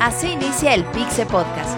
Así inicia el Pixe Podcast,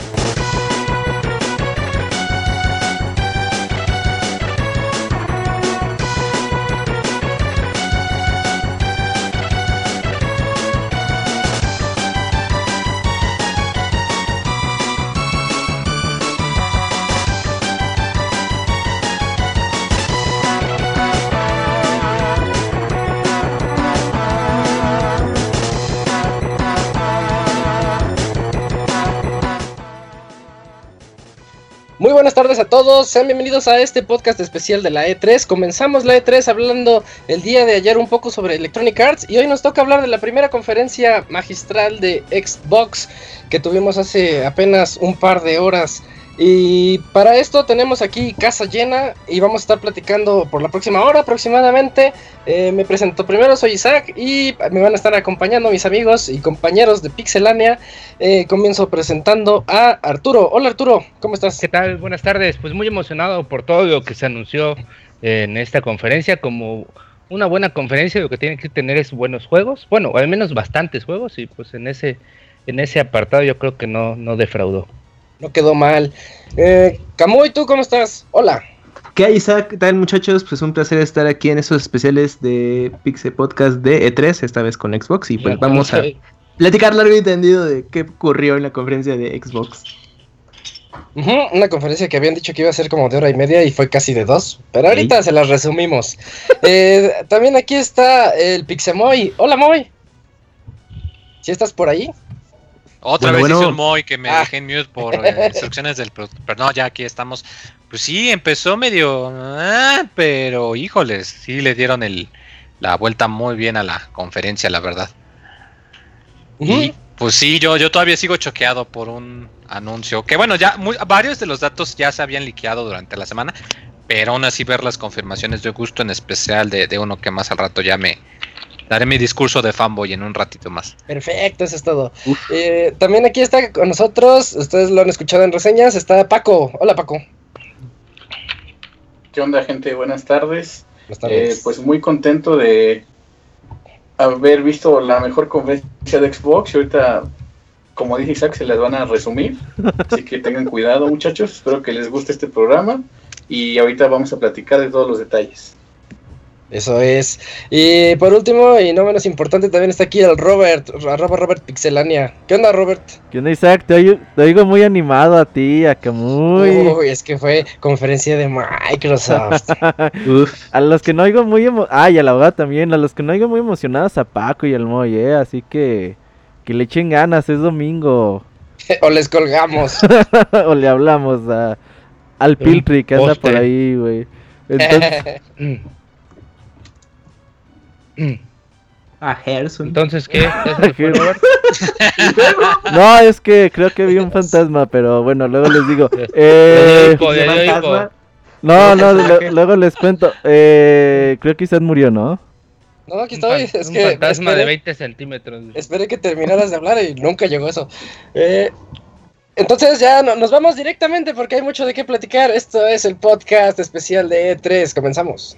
Buenas tardes a todos, sean bienvenidos a este podcast especial de la E3. Comenzamos la E3 hablando el día de ayer un poco sobre Electronic Arts y hoy nos toca hablar de la primera conferencia magistral de Xbox que tuvimos hace apenas un par de horas. Y para esto tenemos aquí casa llena y vamos a estar platicando por la próxima hora aproximadamente. Eh, me presento primero, soy Isaac y me van a estar acompañando mis amigos y compañeros de Pixelania. Eh, comienzo presentando a Arturo. Hola Arturo, ¿cómo estás? ¿Qué tal? Buenas tardes. Pues muy emocionado por todo lo que se anunció en esta conferencia. Como una buena conferencia lo que tiene que tener es buenos juegos. Bueno, al menos bastantes juegos y pues en ese, en ese apartado yo creo que no, no defraudó. No quedó mal. Eh, Camuy, ¿tú cómo estás? Hola. ¿Qué hay, Isaac? ¿Qué tal, muchachos? Pues un placer estar aquí en esos especiales de Pixel Podcast de E3, esta vez con Xbox. Y pues vamos a platicar largo y tendido de qué ocurrió en la conferencia de Xbox. Una conferencia que habían dicho que iba a ser como de hora y media y fue casi de dos. Pero ahorita se las resumimos. Eh, también aquí está el Pixemoy. Hola, Moy. ¿Sí estás por ahí? Otra Bueno, vez bueno. hice un Moy que me Ah. dejé en mute por eh, instrucciones del productor. Pero no, ya aquí estamos. Pues sí, empezó medio. ah, pero híjoles, sí le dieron el, la vuelta muy bien a la conferencia, la verdad. Y pues sí, yo, yo todavía sigo choqueado por un anuncio. Que bueno, ya muy- varios de los datos ya se habían liqueado durante la semana. Pero aún así ver las confirmaciones de gusto, en especial de, de uno que más al rato ya me daré mi discurso de fanboy en un ratito más. Perfecto, eso es todo. Eh, también aquí está con nosotros, ustedes lo han escuchado en reseñas, está Paco. Hola, Paco. ¿Qué onda, gente? Buenas tardes. Buenas tardes. Eh, pues muy contento de haber visto la mejor conferencia de Xbox y ahorita, como dije Isaac, se las van a resumir. Así que tengan cuidado, muchachos. Espero que les guste este programa y ahorita vamos a platicar de todos los detalles. Eso es. Y por último, y no menos importante, también está aquí el Robert, arroba Robert Pixelania. ¿Qué onda, Robert? ¿Qué onda, Isaac? Te oigo, te oigo muy animado a ti, a Camuy. Uy, es que fue conferencia de Microsoft. Uf, A los que no oigo muy emo... Ah, y a la abogada también. A los que no oigo muy emocionados a Paco y al Moy, ¿eh? Así que... Que le echen ganas, es domingo. o les colgamos. o le hablamos a... Al Piltri que anda por ahí, güey. Entonces... Mm. A Gerson. Entonces, ¿qué? No, es que creo que vi un fantasma, pero bueno, luego les digo. Eh... No, no, lo- luego les cuento. Eh... Creo que Isaac murió, ¿no? No, aquí Un estoy. fan- Es un que fantasma de esperé, 20 centímetros. esperé que terminaras de hablar y nunca llegó eso. Eh, entonces ya no- nos vamos directamente porque hay mucho de qué platicar. Esto es el podcast especial de E3. Comenzamos.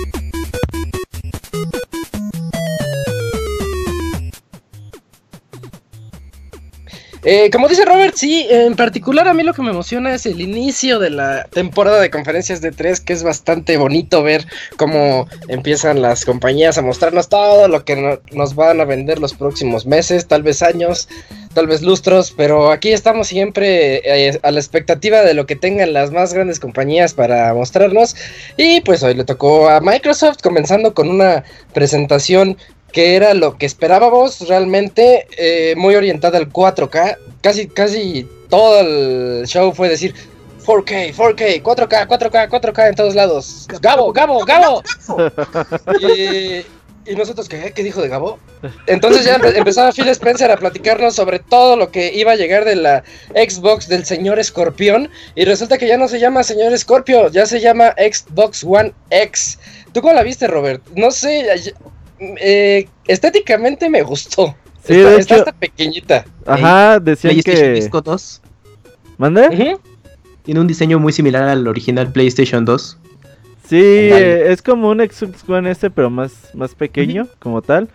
Eh, como dice Robert, sí, en particular a mí lo que me emociona es el inicio de la temporada de conferencias de tres, que es bastante bonito ver cómo empiezan las compañías a mostrarnos todo lo que no- nos van a vender los próximos meses, tal vez años, tal vez lustros, pero aquí estamos siempre eh, a la expectativa de lo que tengan las más grandes compañías para mostrarnos. Y pues hoy le tocó a Microsoft, comenzando con una presentación que era lo que esperábamos realmente, eh, muy orientada al 4K. Casi, casi todo el show fue decir 4K, 4K, 4K, 4K, 4K en todos lados. Gabo, Gabo, Gabo. y, y nosotros, ¿qué? ¿Qué dijo de Gabo? Entonces ya empe- empezaba Phil Spencer a platicarnos sobre todo lo que iba a llegar de la Xbox del señor Escorpión. Y resulta que ya no se llama señor Escorpio, ya se llama Xbox One X. ¿Tú cómo la viste, Robert? No sé, eh, estéticamente me gustó. Sí, está, de está hecho- hasta pequeñita. Ajá, decían PlayStation que... Disco 2 ¿Mande? Tiene un diseño muy similar al original PlayStation 2. Sí, eh, es como un Xbox One S, pero más, más pequeño, como tal.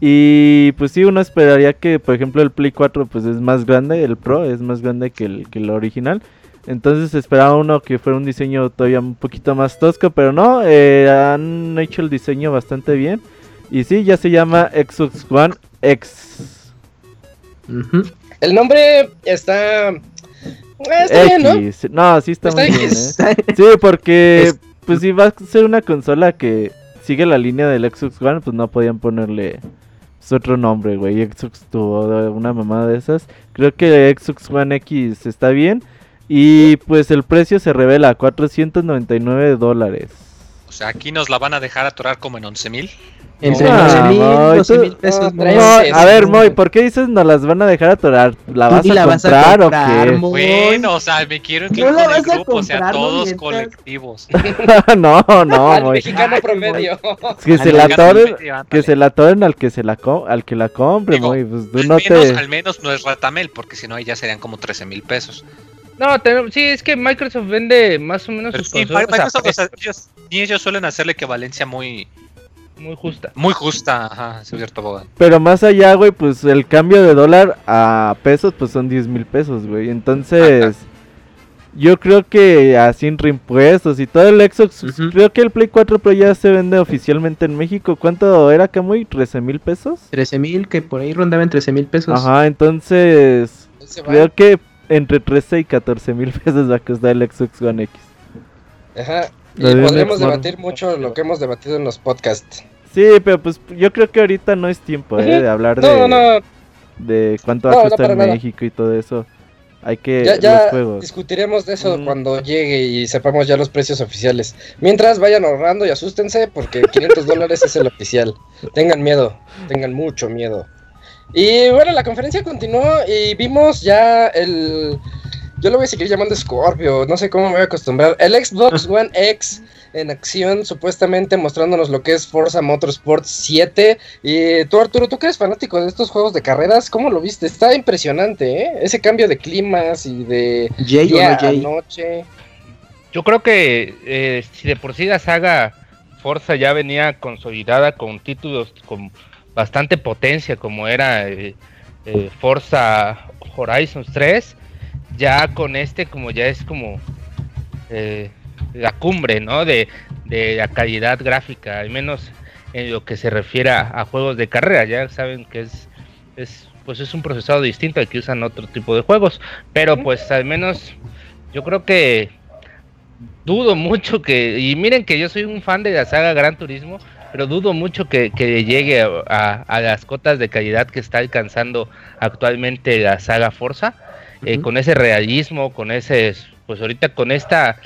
Y pues sí, uno esperaría que, por ejemplo, el Play 4 pues es más grande, el Pro es más grande que el, que el original. Entonces esperaba uno que fuera un diseño todavía un poquito más tosco, pero no, eh, han hecho el diseño bastante bien. Y sí, ya se llama Xbox One X. El nombre está... está bien, ¿no? X. No, sí está, Está muy bien. ¿eh? Sí, porque Es- pues si va a ser una consola que sigue la línea del Xbox One, pues no podían ponerle pues, otro nombre, güey. Xbox tuvo una mamada de esas. Creo que Xbox One X está bien. Y pues el precio se revela, 499 dólares. O sea, aquí nos la van a dejar atorar como en 11 mil. Entre Ah, 11 mil, Moy, 12 tú- mil pesos. Moy. a ver. Moy, ¿por qué dices nos las van a dejar atorar? ¿La vas a la vas a comprar comprar, o qué? Moy. Bueno, o sea, me quiero incluir con el grupo, o sea, comprar, todos mientras- colectivos. no, no, Al Moy. mexicano promedio. Que se la atoren, que se la atoren al que se la co- al que la compre, Digo, Moy. Pues tú Al no menos, te... al menos no es Ratamel, porque si no ahí ya serían como 13 mil pesos. No, te- sí, es que Microsoft vende más o menos Pero sus sí, Microsoft, o sea, ellos, y ellos suelen hacerle equivalencia muy, muy justa. muy justa, ajá, es cierto, abogado. Pero más allá, güey, pues el cambio de dólar a pesos, pues son 10 mil pesos, güey. Entonces, yo creo que así en reimpuestos y todo el Xbox, Ujú. creo que el Play 4 Pro ya se vende oficialmente en México. ¿Cuánto era, Camuy? ¿13 mil pesos? 13 mil, que por ahí rondaban 13 mil pesos. Ajá, entonces, creo que entre 13 y 14 mil pesos va a costar el Xbox One X. Ajá. Y podremos Xbox. debatir mucho lo que hemos debatido en los podcasts. Sí, pero pues yo creo que ahorita no es tiempo, ¿eh? De hablar No, de, no, de cuánto No, va a no, costar nada. México y todo eso. Hay que... ya, ya los juegos. discutiremos de eso Mm. cuando llegue y sepamos ya los precios oficiales. Mientras vayan ahorrando y asústense porque 500 dólares es el oficial. Tengan miedo, tengan mucho miedo. Y bueno, la conferencia continuó y vimos ya el... Yo lo voy a seguir llamando Scorpio, no sé cómo me voy a acostumbrar. El Xbox One X en acción, supuestamente mostrándonos lo que es Forza Motorsport 7. Y tú, Arturo, tú que eres fanático de estos juegos de carreras, ¿cómo lo viste? Está impresionante, ¿eh? Ese cambio de climas y de Jay o día no a Jay. noche. Yo creo que eh, si de por sí la saga Forza ya venía consolidada con títulos con bastante potencia, como era eh, eh, Forza Horizon 3, ya con este como ya es como eh, la cumbre, ¿no? De, de la calidad gráfica, al menos en lo que se refiere a, a juegos de carrera. Ya saben que es, es pues es un procesado distinto al que usan otro tipo de juegos, pero pues al menos yo creo que dudo mucho que, y miren que yo soy un fan de la saga Gran Turismo, pero dudo mucho que, que llegue a, a- a las cotas de calidad que está alcanzando actualmente la saga Forza, eh, con ese realismo, con ese, pues ahorita con esta,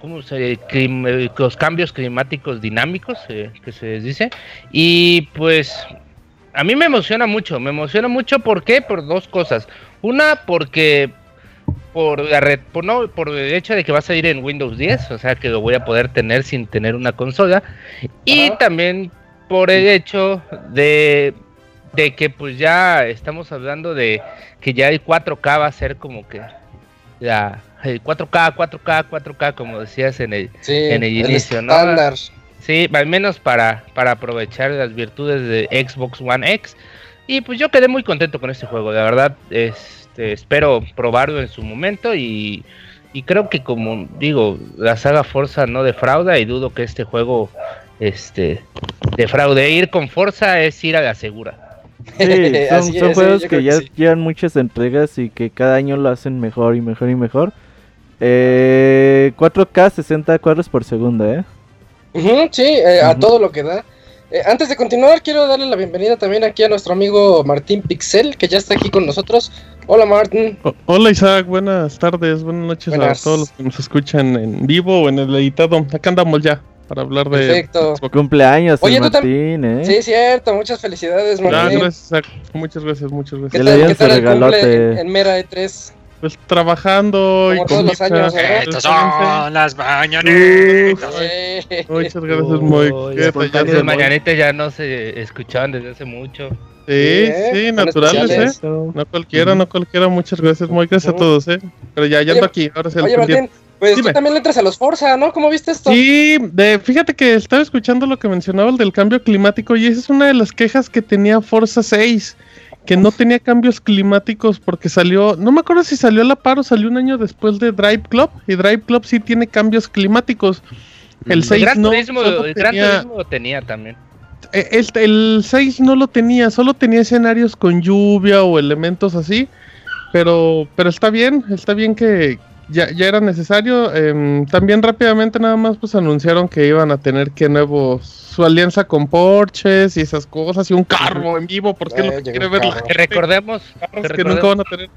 ¿cómo se clim- eh, los cambios climáticos dinámicos eh, que se les dice, y pues a mí me emociona mucho, me emociona mucho, ¿por qué? Por dos cosas. Una, porque por la red, por no, por el hecho de que va a salir en Windows 10, o sea que lo voy a poder tener sin tener una consola, y Ajá. también por el hecho de, de que pues ya estamos hablando de que ya el 4K va a ser como que la el 4K, 4K, 4K, como decías en el Sí, En el inicio. Sí, al menos para, para aprovechar las virtudes de Xbox One X. Y pues yo quedé muy contento con este juego, de verdad. Este, espero probarlo en su momento y, y creo que como digo, la saga Forza no defrauda y dudo que este juego este defraude. Ir con Forza es ir a la segura. Sí, son, juegos que ya llevan muchas entregas y que cada año lo hacen mejor y mejor y mejor. Eh, 4K 60 cuadros por segundo, ¿eh? sí, eh, a todo lo que da. Eh, antes de continuar, quiero darle la bienvenida también aquí a nuestro amigo Martín Pixel, que ya está aquí con nosotros. Hola, Martín. hola, Isaac. Buenas tardes, buenas noches a todos los que nos escuchan en vivo o en el editado. Acá andamos ya para hablar de Perfecto. cumpleaños Oye, Martín, ¿eh? Sí, cierto, muchas Felicidades, Martín. gracias, Muchas gracias, muchas gracias. ¿Qué tal, ¿qué tal el cumple en, Mera E3? Pues trabajando y todos los años, Estas son las mañanitas. Muchas gracias, Moy. Las mañanitas ya no se escuchaban desde hace mucho. Sí, sí, naturales, ¿eh? No cualquiera, no cualquiera. Muchas gracias, muy gracias a todos, ¿eh? Pero ya, ya ando aquí. Ahora sí, Oye, Martín, pues tú también le entras a los Forza, ¿no? ¿Cómo viste esto? Sí, de, fíjate que estaba escuchando lo que mencionaba el del cambio climático y esa es una de las quejas que tenía Forza 6 que no tenía cambios climáticos porque salió, no me acuerdo si salió a la par o salió un año después de Drive Club, y Drive Club sí tiene cambios climáticos. El 6 mm. no. el Gran Turismo lo tenía también. E, el, el 6 no lo tenía, solo tenía escenarios con lluvia o elementos así. Pero, pero está bien, está bien que, ya, ya era necesario. Em, también rápidamente nada más pues anunciaron que iban a tener que nuevo su alianza con Porsches y esas cosas y un carro en vivo porque lo que quiere ver que recordemos, que, nunca van a tener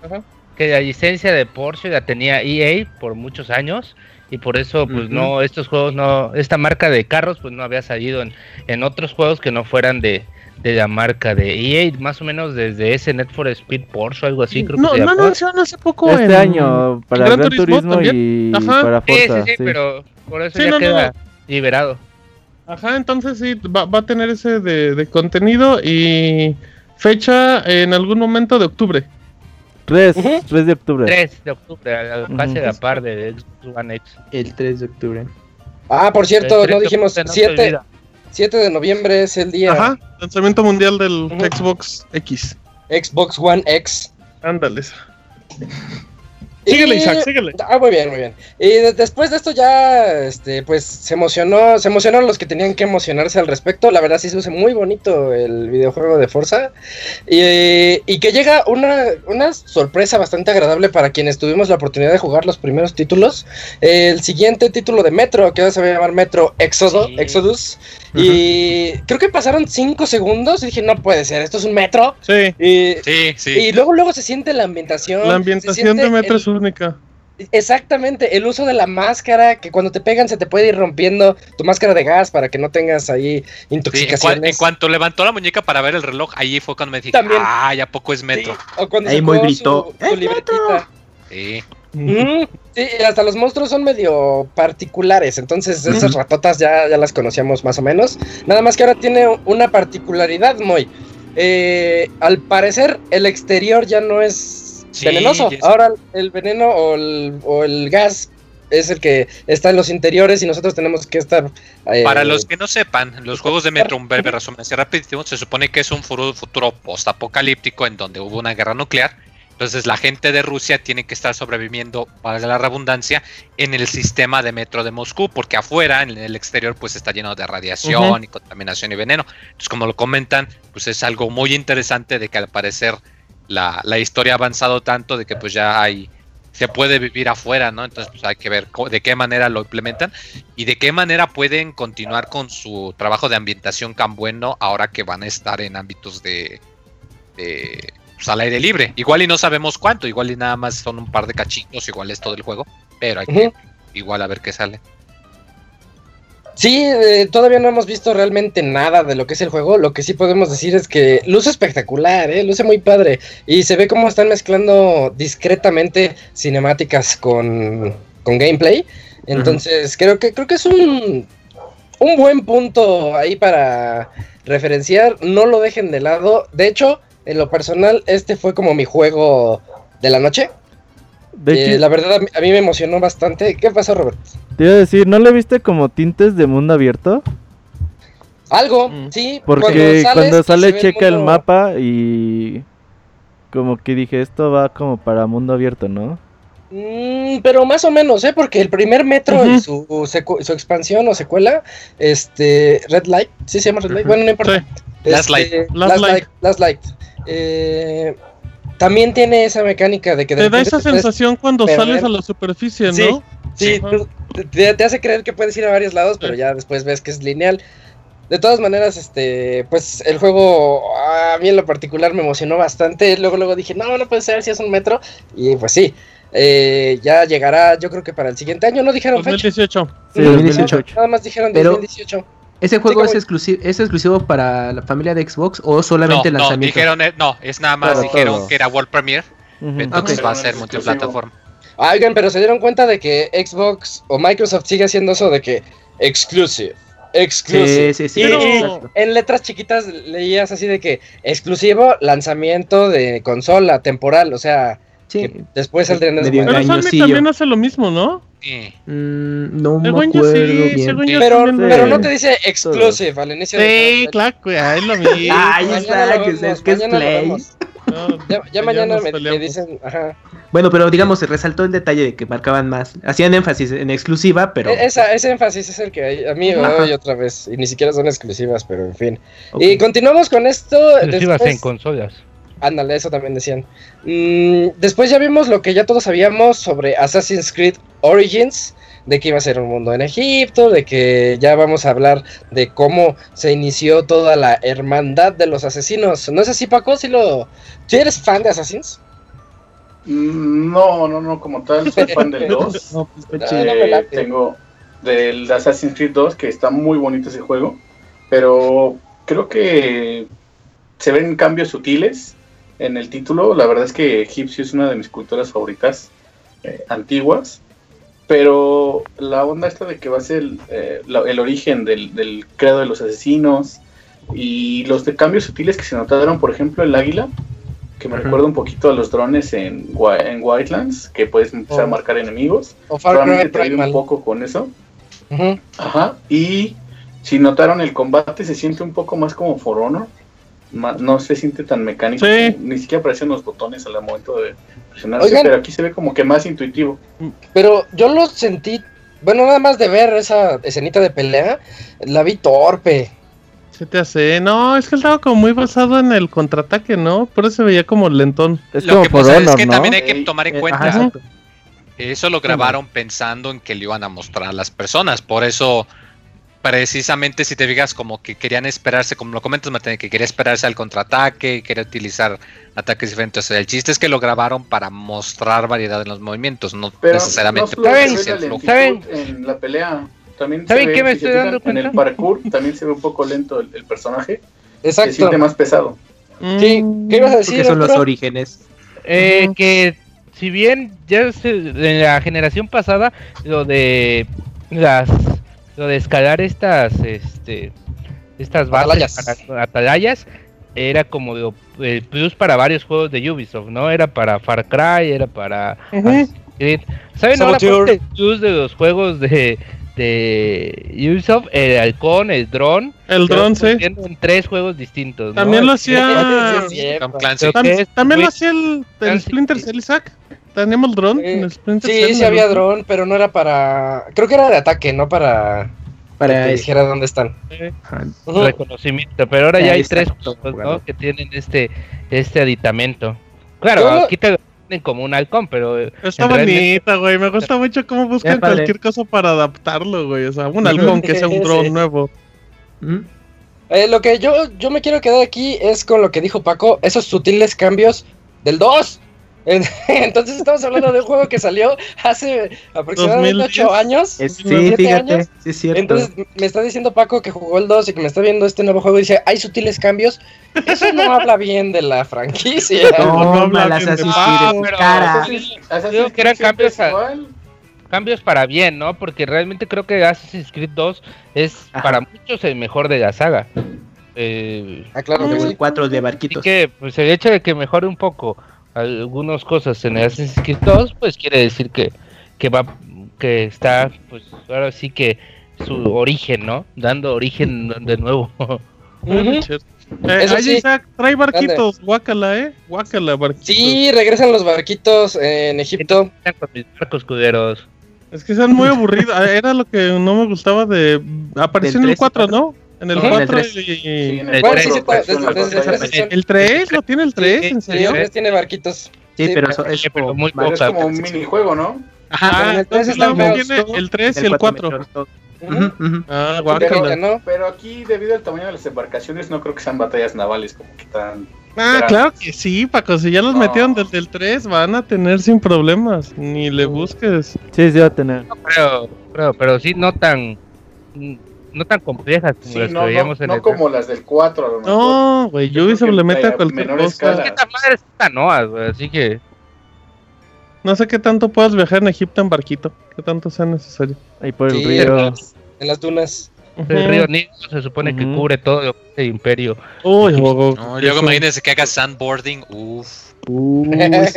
que la licencia de Porsche la tenía EA por muchos años y por eso pues no estos juegos no esta marca de carros pues no había salido en, en otros juegos que no fueran de de la marca de EA, más o menos desde ese Net for Speed Porsche o algo así, creo no, que No, no, no, hace poco Este año, para Gran, Gran Turismo, y para Forza. Sí, sí, sí, pero por eso ya queda liberado. Ajá, entonces sí, va, va a tener ese de, de, contenido y fecha en algún momento de octubre. 3, 3 de octubre. 3 de octubre, casi de la par de Xbox One X. El 3 de octubre. Ah, por cierto, no dijimos 7. 7 de noviembre es el día. Ajá, lanzamiento mundial del Xbox X. Xbox One X. Ándales. Síguele, Isaac, síguele. Ah, muy bien, muy bien. Y después de esto ya, este, pues se emocionó, se emocionaron los que tenían que emocionarse al respecto. La verdad sí se usa muy bonito el videojuego de Forza. Y, y que llega una, una, sorpresa bastante agradable para quienes tuvimos la oportunidad de jugar los primeros títulos. El siguiente título de Metro, que ahora se va a llamar Metro Exodus. Exodus. Y creo que pasaron cinco segundos y dije, no puede ser, esto es un metro. Sí. Y, sí, sí. Y luego, luego se siente la ambientación. La ambientación de Metro es única. Exactamente, el uso de la máscara, que cuando te pegan se te puede ir rompiendo tu máscara de gas para que no tengas ahí intoxicaciones. en, cuanto levantó la muñeca para ver el reloj, ahí fue cuando me dije, También. ah, ya poco es metro. O cuando ahí muy gritó, su, libretita. Sí. Sí, hasta los monstruos son medio particulares, entonces esas ratotas ya, ya las conocíamos más o menos. Nada más que ahora tiene una particularidad, muy. Eh, al parecer, el exterior ya no es venenoso. Ahora el veneno o el, gas es el que está en los interiores y nosotros tenemos que estar... Eh, Para los que no sepan, los juegos de Metro, un breve resumen así rapidísimo, se supone que es un futuro post-apocalíptico en donde hubo una guerra nuclear. Entonces la gente de Rusia tiene que estar sobreviviendo, para la redundancia, en el sistema de metro de Moscú, porque afuera, en el exterior, pues está lleno de radiación y contaminación y veneno. Entonces, como lo comentan, pues es algo muy interesante de que al parecer la, historia ha avanzado tanto de que pues ya hay se puede vivir afuera, ¿no? Entonces pues hay que ver de qué manera lo implementan y de qué manera pueden continuar con su trabajo de ambientación tan bueno ahora que van a estar en ámbitos de, de pues, al aire libre. Igual y no sabemos cuánto, igual y nada más son un par de cachitos, igual es todo el juego, pero hay que igual a ver qué sale. Sí, eh, todavía no hemos visto realmente nada de lo que es el juego. Lo que sí podemos decir es que luce espectacular, ¿eh? luce muy padre. Y se ve cómo están mezclando discretamente cinemáticas con, gameplay. Entonces, creo que creo que es un, un buen punto ahí para referenciar. No lo dejen de lado. De hecho, en lo personal, este fue como mi juego de la noche. Eh, la verdad, a mí me emocionó bastante. ¿Qué pasó, Robert? Te iba a decir, ¿no le viste como tintes de mundo abierto? Algo, Mm. sí. Porque sales cuando sale checa el mundo- mapa y como que dije, esto va como para mundo abierto, ¿no? Mm, pero más o menos, ¿eh? Porque el primer metro Ujú. y su, su expansión o secuela, este, Red Light, ¿sí se llama Red Light? Bueno, no importa. Sí. Last Light. Este, Last Last Light. Light. Last Light. Eh, también tiene esa mecánica de que de Te da esa te sensación cuando perder. sales a la superficie. ¿no? Sí, tú- te, te hace creer que puedes ir a varios lados, pero Sí. ya después ves que es lineal. De todas maneras, este, pues el juego a mí en lo particular me emocionó bastante. Luego, luego dije, no, no puede ser si es un metro. Y pues sí, eh, ya llegará, yo creo que para el siguiente año. No dijeron fecha. 2018. Sí, 2018. Nada más dijeron Pero- 2018. ¿Ese juego es, exclusivo, es exclusivo para la familia de Xbox o solamente no, no, lanzamiento? dijeron, eh, no, es nada más, Todo, dijeron todo. que era World Premiere, Ujú. entonces va a ser multiplataforma. Ah, Oigan, pero se dieron cuenta de que Xbox o Microsoft sigue haciendo eso de que exclusive, exclusive. Sí, sí, sí. Y- Pero- y en letras chiquitas leías así de que exclusivo lanzamiento de consola temporal, o sea, Sí. después saldrían después. Pero engañosillo. también hace lo mismo, ¿no? Sí. Mm, no me Según yo acuerdo sí, bien. según yo Pero, lo pero no te dice exclusive al inicio de Sí, cada- claro, ahí lo mismo. Ah, ahí Mañana está, lo que vemos, es, que es Play. No, Ya, ya ya mañana me, me dicen, ajá. Bueno, pero digamos, se resaltó el detalle de que marcaban más. Hacían énfasis en exclusiva, pero. E- Esa, ese énfasis es el que hay- a mí me doy otra vez. Y ni siquiera son exclusivas, pero en fin. Ok. Y continuamos con esto. Exclusivas después- en consolas. Ándale, eso también decían. Mm, después ya vimos lo que ya todos sabíamos sobre Assassin's Creed Origins, de que iba a ser un mundo en Egipto, de que ya vamos a hablar de cómo se inició toda la hermandad de los asesinos. ¿No es así, Paco? ¿Sí lo... ¿Tú eres fan de Assassins? Mm, No, no, no, como tal, soy fan del 2. No, pues, Ah, no me Eh, late. tengo del Assassin's Creed 2, que está muy bonito ese juego, pero creo que se ven cambios sutiles en el título. La verdad es que Egipcio es una de mis culturas favoritas eh, antiguas, pero la onda esta de que va a ser el, eh, la- el origen del, del credo de los asesinos y los de cambios sutiles que se notaron, por ejemplo, el águila, que me recuerda un poquito a los drones en, en Wildlands, que puedes empezar a marcar enemigos. ¿O Probablemente te un poco con eso. Ajá. Y si notaron el combate se siente un poco más como For Honor. No se siente tan mecánico. Sí. Ni siquiera aparecen los botones al momento de presionarse, Oigan. pero aquí se ve como que más intuitivo. Pero yo lo sentí... Bueno, nada más de ver esa escenita de pelea, la vi torpe. Se te hace. No, es que estaba como muy basado en el contraataque, ¿no? Por eso se veía como lentón. Es Lo como que por pasa Honor, es que ¿no? también hay que Eh, tomar en Eh, cuenta, ajá, eso lo grabaron pensando en que le iban a mostrar a las personas, por eso precisamente si te fijas como que querían esperarse, como lo comentas Martín, que quería esperarse al contraataque, quería utilizar ataques diferentes, o sea, el chiste es que lo grabaron para mostrar variedad en los movimientos, no Pero necesariamente no para se flujo. lentitud en la pelea. También ¿Saben se ve, qué me si se estoy fijan, dando En el parkour también se ve un poco lento el, el personaje. Se Exacto. siente más pesado. Sí, Mm, ¿qué ibas a decir, son los orígenes. Eh, que si bien ya se- en la generación pasada lo de las lo de escalar estas este estas bases Atalayas. para- atalayas era como de- el plus para varios juegos de Ubisoft, ¿no? Era para Far Cry, era para Creed. ¿Saben ahora cuál es el plus de los juegos de de Ubisoft? El halcón, el dron. El dron, sí. En tres juegos distintos. ¿no? También lo hacía. también lo hacía el. Splinter Cell, Isaac. Teníamos dron Eh, en el Splinter Sí, Cell. sí había dron, pero no era para... Creo que era de ataque, no para... Para que te dijera dónde están. Ajá. Ujú. reconocimiento, pero ahora ya hay tres juegos. ¿no? que tienen este este aditamento. Claro, aquí te lo ponen como un halcón, pero eh, Está bonita, güey. Me gusta mucho cómo buscan cualquier cosa para adaptarlo, güey. O sea, un halcón que sea un dron Sí. nuevo. Mm. Eh, lo que yo, yo me quiero quedar aquí es con lo que dijo Paco, esos sutiles cambios del 2. En- Entonces estamos hablando de un juego que salió hace aproximadamente 2010. 8 años. Es- sí, fíjate, años. sí es cierto. Entonces me está diciendo Paco que jugó el 2 y que me está viendo este nuevo juego y dice, hay sutiles cambios. Eso no habla bien de la franquicia. No, no Toma habla las bien de Assassin's Ah, pero- cara. Digo que eran cambios a- cambios para bien, ¿no? Porque realmente creo que Assassin's Creed 2 es Ajá. para muchos el mejor de la saga. Eh, Ah, claro que sí. el 4 de así barquitos. que pues el hecho de que mejore un poco algunas cosas en el Assassin's Creed 2, pues quiere decir que, que va que está pues ahora sí que su origen, ¿no? Dando origen de nuevo. Eh, Eso ay, sí. Isaac, trae barquitos, guácala, eh. Guácala, barquitos. Sí, regresan los barquitos en Egipto. Con mis barcos cuderos. Es que son muy aburridos. Ah, Era lo que no me gustaba de. Apareció en el 3 y 4, ¿no? En el Ujú. En el 4 3. y. Sí, en El el Bueno, tres, sí, sí, cuatro desde- apareció en desde- las desde- batallas. desde- El 3, ¿lo tiene el 3? ¿En Sí, serio? el tiene barquitos. Sí, Sí, pero pero- eso es pero como muy Pero es como un minijuego, ¿no? Ajá, Ah, el tres entonces está luego feo. viene el 3 y el cuatro 4. me gustó. Ujú. Ujú, ujú. Ah, Pero no. Pero aquí, debido al tamaño de las embarcaciones, no creo que sean batallas navales como que tan... Ah, claro que sí, Paco. Si ya los No. metieron desde el 3, van a tener sin problemas. Ni le busques. Sí, sí va a tener. No creo, creo, pero sí no tan no tan complejas como Sí, las no, que no, veíamos en no el como las del 4 a lo mejor. No, güey. Yo Ubisoft que le mete a cualquier menor cosa. escala. Esta madre es canoas, güey, así que No sé qué tanto puedas viajar en Egipto en barquito. Qué tanto sea necesario. Ahí por el Sí, río. en las- en las dunas. el río Nilo se supone que cubre todo el imperio. Uy, Bogo, No, luego imagínense que haga sandboarding. Uff. Uy,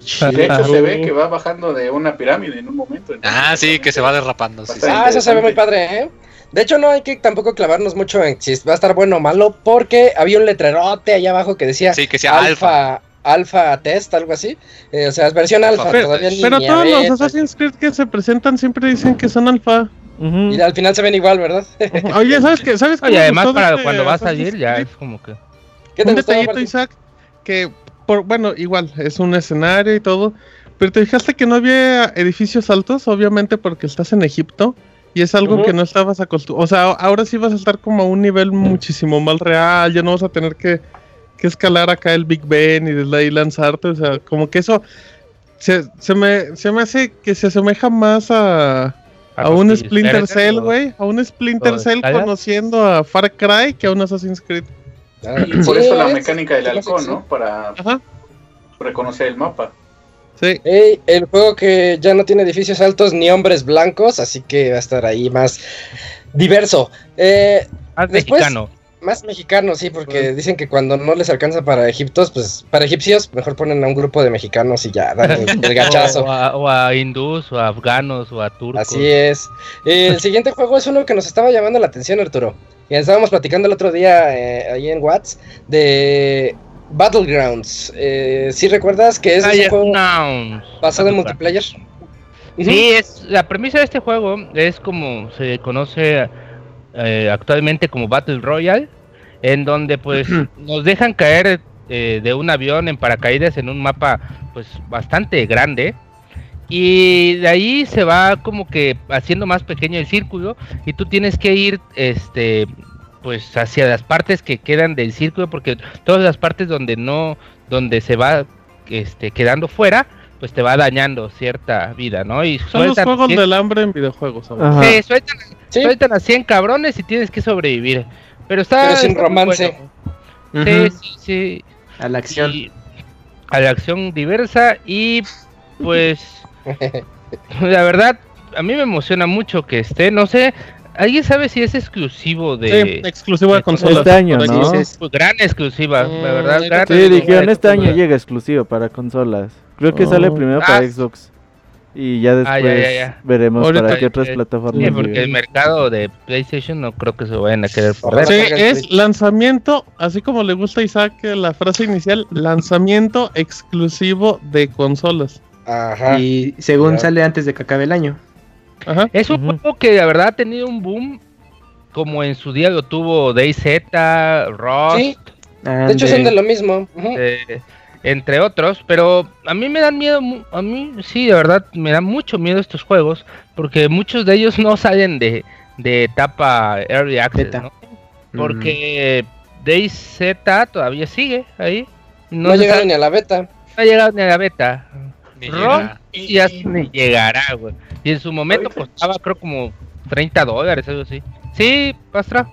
sí. De hecho, se ve que va bajando de una pirámide en un momento. entonces, Ah, sí, que se va derrapando. Sí, sí. Bastante. Ah, eso se ve muy padre, ¿eh? De hecho, no hay que tampoco clavarnos mucho en si va a estar bueno o malo, porque había un letrerote allá abajo que decía Sí, que sea alfa. alfa, alfa test, algo así. Eh, o sea, es versión alfa, Pero- todavía ni Pero ni todos los beta. Assassin's Creed que se presentan siempre dicen que son alfa. Y al final se ven igual, ¿verdad? Oye, ¿sabes qué? ¿Sabes qué Oye, me además para este cuando va a salir ya es como que ¿Qué te un gustó, detallito, Martín? Isaac, que, por, bueno, igual, es un escenario y todo, pero te fijaste que no había edificios altos, obviamente porque estás en Egipto, y es algo que no estabas acostumbrado, o sea, ahora sí vas a estar como a un nivel muchísimo más real, ya no vas a tener que, que escalar acá el Big Ben y desde ahí lanzarte, o sea, como que eso se, se, me, se me hace que se asemeja más a... A un Rosy Splinter Cell, güey. A un Splinter Cell conociendo a Far Cry que a un Assassin's Creed. Ah, Y por sí, eso la mecánica del halcón. ¿no? Para Ajá. reconocer el mapa. Sí. El juego que ya no tiene edificios altos ni hombres blancos, así que va a estar ahí más diverso. Eh, más Después- mexicano. más mexicano, sí, porque dicen que cuando no les alcanza para egiptos, pues para egipcios, mejor ponen a un grupo de mexicanos y ya dan el, el gachazo. O a, o a hindús, o a afganos, o a turcos. Así es. El siguiente juego es uno que nos estaba llamando la atención, Arturo. Y estábamos platicando el otro día eh, ahí en Watts de Battlegrounds. Eh, ¿Sí recuerdas que es un juego basado en multiplayer? Sí, es, la premisa de este juego es como se conoce eh, actualmente como Battle Royale, en donde pues nos dejan caer eh, de un avión en paracaídas en un mapa pues bastante grande y de ahí se va como que haciendo más pequeño el círculo y tú tienes que ir este pues hacia las partes que quedan del círculo porque todas las partes donde no donde se va este quedando fuera pues te va dañando cierta vida, ¿no? Y Son los juegos cien- del hambre en videojuegos. Sí, sueltan, Sí, sueltan a 100 cabrones y tienes que sobrevivir. Pero está. Pero sin está romance. bueno. Sí, sí, sí. A la acción. Y- a la acción diversa y pues la verdad a mí me emociona mucho que esté, no sé, ¿alguien sabe si es exclusivo Sí, de exclusiva de Este consolas. año, Por ¿no? aquí. pues, gran exclusiva, la Mm, verdad, gran creo Sí, que- dijeron este año llega exclusivo para consolas. Creo que Oh. sale primero para Ah. Xbox. Y ya después Ah, ya, ya, ya. veremos Ahorita- para qué otras eh, plataformas. Sí, porque llegue. el mercado de PlayStation no creo que se vayan a querer perder. Sí, es lanzamiento, así como le gusta a Isaac eh, la frase inicial, lanzamiento exclusivo de consolas. Ajá. Y según Ya. sale antes de que acabe el año. Ajá. Es un juego que la verdad ha tenido un boom, como en su día lo tuvo DayZ, Rust, Sí, de hecho son de lo mismo. Eh, entre otros, pero a mí me dan miedo, a mí sí, de verdad, me dan mucho miedo estos juegos, porque muchos de ellos no salen de, de etapa Early Access. ¿no? Porque DayZ todavía sigue ahí. No, se llegaron ni a la beta. no ha llegado ni a la beta. Ni Ron, y ya ni llegará, güey. Y en su momento Ahorita- costaba, creo, como 30 dólares, algo así. Sí, Pastra.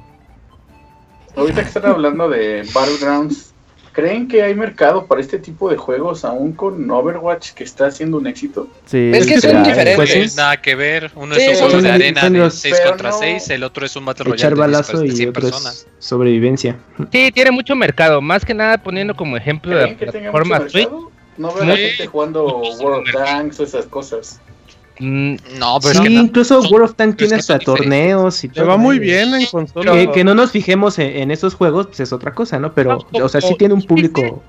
Ahorita que están hablando de Battlegrounds, ¿creen que hay mercado para este tipo de juegos aún con Overwatch que está haciendo un éxito? Sí, Es que son diferentes. Pues sí. Es nada que ver. Uno Sí, es un juego de arena de los- 6 pero contra no- 6, el otro es un Battle Royale Echar de 10 balazo de y 100 otro personas. es sobrevivencia. Sí, tiene mucho mercado. Más que nada poniendo como ejemplo de ¿Creen que tenga mucho plataforma Switch. mercado? No veo a la gente jugando World of Tanks o esas cosas. Mm, no, pero sí, es que incluso son- World of Tanks tiene hasta torneos y todo. va muy bien en consola. Que, que no nos fijemos en, en esos juegos, pues es otra cosa, ¿no? Pero, o sea, sí tiene un público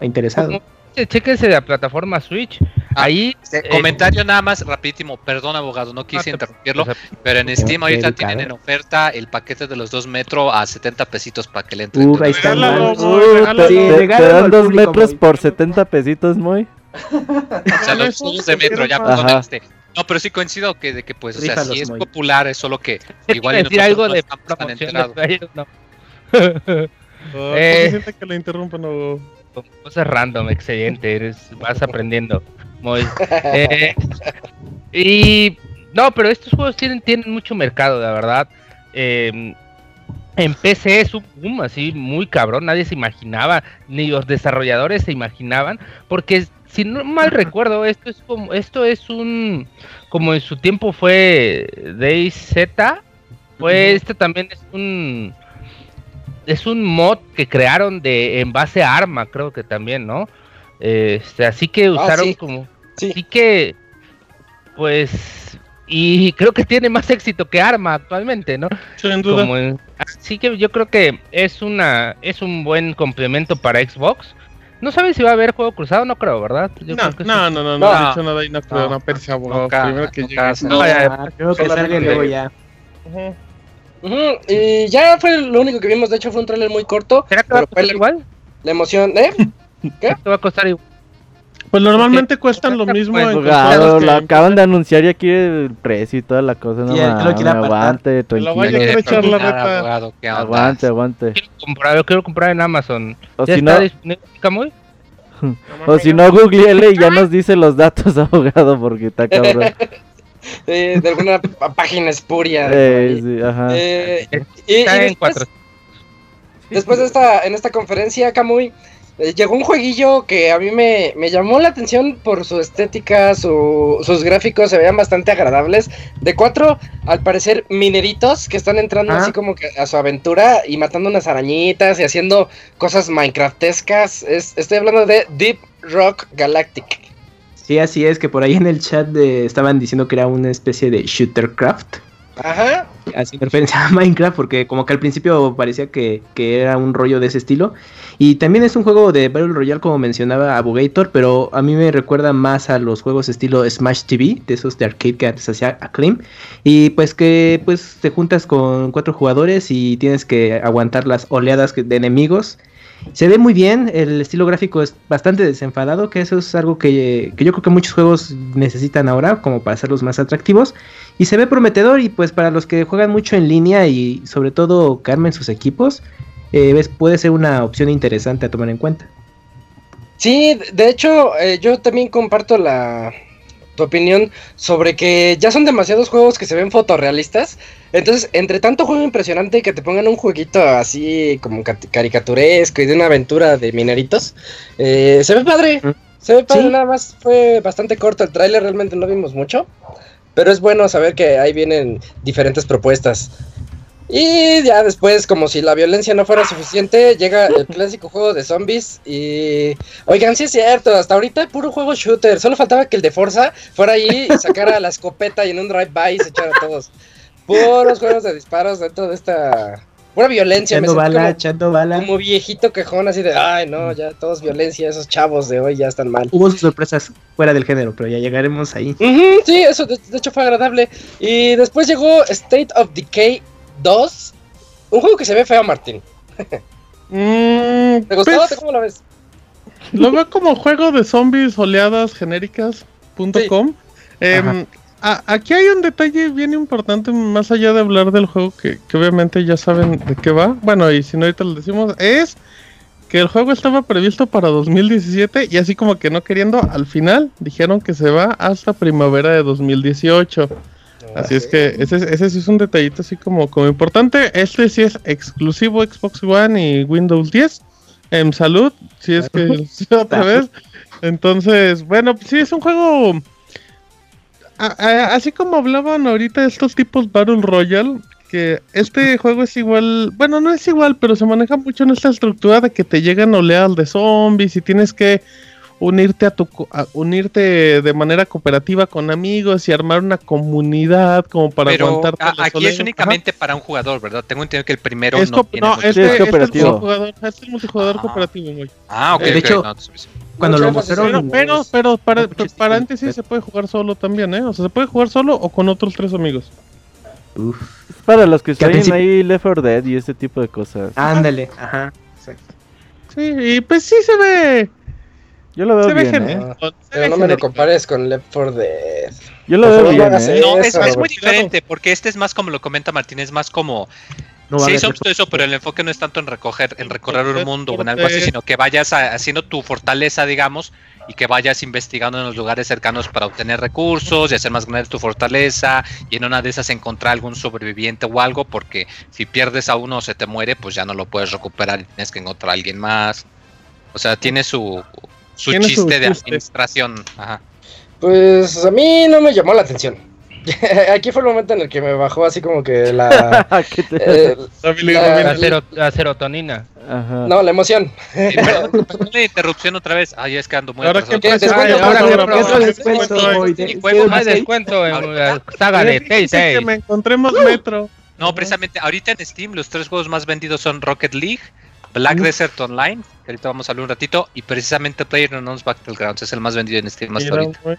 interesado. Chéquense la plataforma Switch. Ah, Ahí. Eh, comentario nada más rapidísimo, perdón abogado, no quise Ah, interrumpirlo, o sea, pero en Steam ahorita educado. tienen en oferta el paquete de los 2 metros a 70 pesitos para que le entren. Uh, ahí está. Regálalo, Uh, regálalo. te, Sí, te- te dan al dos público, metros Moy. por 70 pesitos, muy. O sea, los juegos de metro, ya este. No, pero sí coincido que de que pues, o sea, Rífalos, sí es Moy. popular, es solo que ¿qué igual y decir algo no de estamos tan enterados. no. Oh, Eh. ¿por qué siente que lo interrumpan? o- Con Cosas random, excelente, eres, vas aprendiendo. Muy. Eh, y no, pero estos juegos tienen, tienen mucho mercado, la verdad. Eh, en PC es un boom así muy cabrón, nadie se imaginaba, ni los desarrolladores se imaginaban, porque si no mal recuerdo, esto es como, esto es un, como en su tiempo fue DayZ, pues este también es un, es un mod que crearon de en base a arma, creo que también, ¿no? Este, así que usaron sí. como, Sí. así que, pues, y creo que tiene más éxito que arma actualmente, ¿no? Sin duda. Como en- así que yo creo que es una es un buen complemento para Xbox. No sabes si va a haber juego cruzado, no creo, ¿verdad? Yo No, creo que no, sí. no, no, no, No. he dicho nada y no creo, No. no, perse abogado. Nunca, Primero que nunca llegue. se- No, ya, Ah, creo que solamente- salga luego ya. Ujú. Ujú, Y ya fue lo único que vimos, de hecho fue un trailer muy corto. ¿Será que va a costar la, igual? la emoción, ¿eh? ¿Qué va a costar igual? Pues normalmente cuestan lo mismo en Abogado, consolas lo acaban de anunciar y aquí el precio y toda la cosa. No Sí, lo apartar. aguante, Te lo vaya a tranquilo. echar la reta. abogado. Aguante, aguante. Quiero comprar, yo quiero comprar en Amazon. O ¿Ya si está no, disponible Camuy? o si no, googleele y ya nos dice los datos, abogado, porque está cabrón. Eh, de alguna página espuria. Eh, sí, ajá. Eh, y, después, cuatro. después de esta, en esta conferencia, Camuy, eh, llegó un jueguillo que a mí me, me llamó la atención por su estética, su- sus gráficos se veían bastante agradables. De cuatro, al parecer, mineritos que están entrando Ah. así como que a su aventura y matando unas arañitas y haciendo cosas Minecraftescas. Es, estoy hablando de Deep Rock Galactic. Sí, así es, que por ahí en el chat de- estaban diciendo que era una especie de shootercraft. Ajá. haciendo referencia a Minecraft, porque como que al principio parecía que, que era un rollo de ese estilo. Y también es un juego de Battle Royale, como mencionaba Abogator, pero a mí me recuerda más a los juegos estilo Smash TV, de esos de arcade que antes hacía Acclaim. Y pues que pues te juntas con cuatro jugadores y tienes que aguantar las oleadas de enemigos. Se ve muy bien, el estilo gráfico es bastante desenfadado, que eso es algo que, que yo creo que muchos juegos necesitan ahora como para hacerlos más atractivos. Y se ve prometedor y pues para los que juegan mucho en línea y sobre todo que armen sus equipos, eh, puede ser una opción interesante a tomar en cuenta. Sí, de hecho, eh, yo también comparto la tu opinión sobre que ya son demasiados juegos que se ven fotorrealistas. Entonces, entre tanto juego impresionante que te pongan un jueguito así como ca- caricaturesco y de una aventura de mineritos, eh, se ve padre. Se ve padre, Sí. nada más fue bastante corto el tráiler, realmente no vimos mucho. Pero es bueno saber que ahí vienen diferentes propuestas. Y ya después, como si la violencia no fuera suficiente, llega el clásico juego de zombies y... Oigan, sí es cierto, hasta ahorita puro juego shooter. Solo faltaba que el de Forza fuera ahí y sacara la escopeta y en un drive-by se echara a todos. Puros juegos de disparos dentro de esta... Pura violencia. Echando bala, como, echando bala. como viejito quejón así de... Ay, no, ya todos violencia, esos chavos de hoy ya están mal. Hubo sorpresas fuera del género, pero ya llegaremos ahí. Sí, eso de, de hecho fue agradable. Y después llegó State of Decay 2. Un juego que se ve feo, Martín. Mm, ¿Te gustó? pues, ¿Cómo lo ves? Lo veo como juego de zombies oleadas genéricas.com. Ajá. a- aquí hay un detalle bien importante, más allá de hablar del juego, que, que obviamente ya saben de qué va. Bueno, y si no, ahorita lo decimos. Es que el juego estaba previsto para 2017 y así como que no queriendo, al final dijeron que se va hasta primavera de 2018. Así es que ese, ese sí es un detallito así como, como importante. Este sí es exclusivo Xbox One y Windows 10. En salud, si es que otra vez. Entonces, bueno, pues sí es un juego. a- a- así como hablaban ahorita estos tipos Battle Royale, que este juego es igual, bueno, no es igual, pero se maneja mucho en esta estructura de que te llegan oleadas de zombies y tienes que unirte a tu co- a unirte de manera cooperativa con amigos y armar una comunidad como para Pero aguantarte a- aquí soledad. es únicamente para un jugador, ¿verdad? Tengo entendido que el primero Ajá. Es no tiene no, este, Sí, es este es cooperativo. multijugador, este es multijugador Ah. cooperativo, güey. Ah, ok. De ok, hecho, no, Cuando lo mostraron, Pero, pero, pero, para, No, muchísimo. paréntesis, se puede jugar solo también, ¿eh? O sea, se puede jugar solo o con otros tres amigos. uf, para los que principio- ahí Left 4 Dead y ese tipo de cosas. ándale, ajá, exacto. Sí, y pues sí se ve. Yo lo veo se bien, genial. ¿eh? Se ve Pero no me lo compares con Left 4 Dead. Yo lo veo no bien, ¿eh? No, es, Eso, es muy diferente, porque este es más como lo comenta Martín, es más como No sí, tiempo. todo eso, pero el enfoque no es tanto en recoger, en recorrer un mundo o en algo así, sino que vayas a- haciendo tu fortaleza, digamos, y que vayas investigando en los lugares cercanos para obtener recursos y hacer más grande tu fortaleza, y en una de esas encontrar algún sobreviviente o algo, porque si pierdes a uno o se te muere, pues ya no lo puedes recuperar y tienes que encontrar a alguien más. O sea, tiene su, su chiste de administración. Ajá. Pues a mí no me llamó la atención. Aquí fue el momento en el que me bajó así como que la... ¿Qué te- eh, La La-. La, sero- la serotonina. Ajá. no, la emoción. Perdón, perdón la interrupción otra vez. Ay, es que ando muy Ahora que Descuento, Más en la saga de Tay me encontremos Metro. No, precisamente ahorita en Steam los tres juegos más vendidos son Rocket League, Black. Desert Online, que ahorita vamos a hablar un ratito, y precisamente PlayerUnknown's Battlegrounds es el más vendido en Steam hasta ahorita. güey,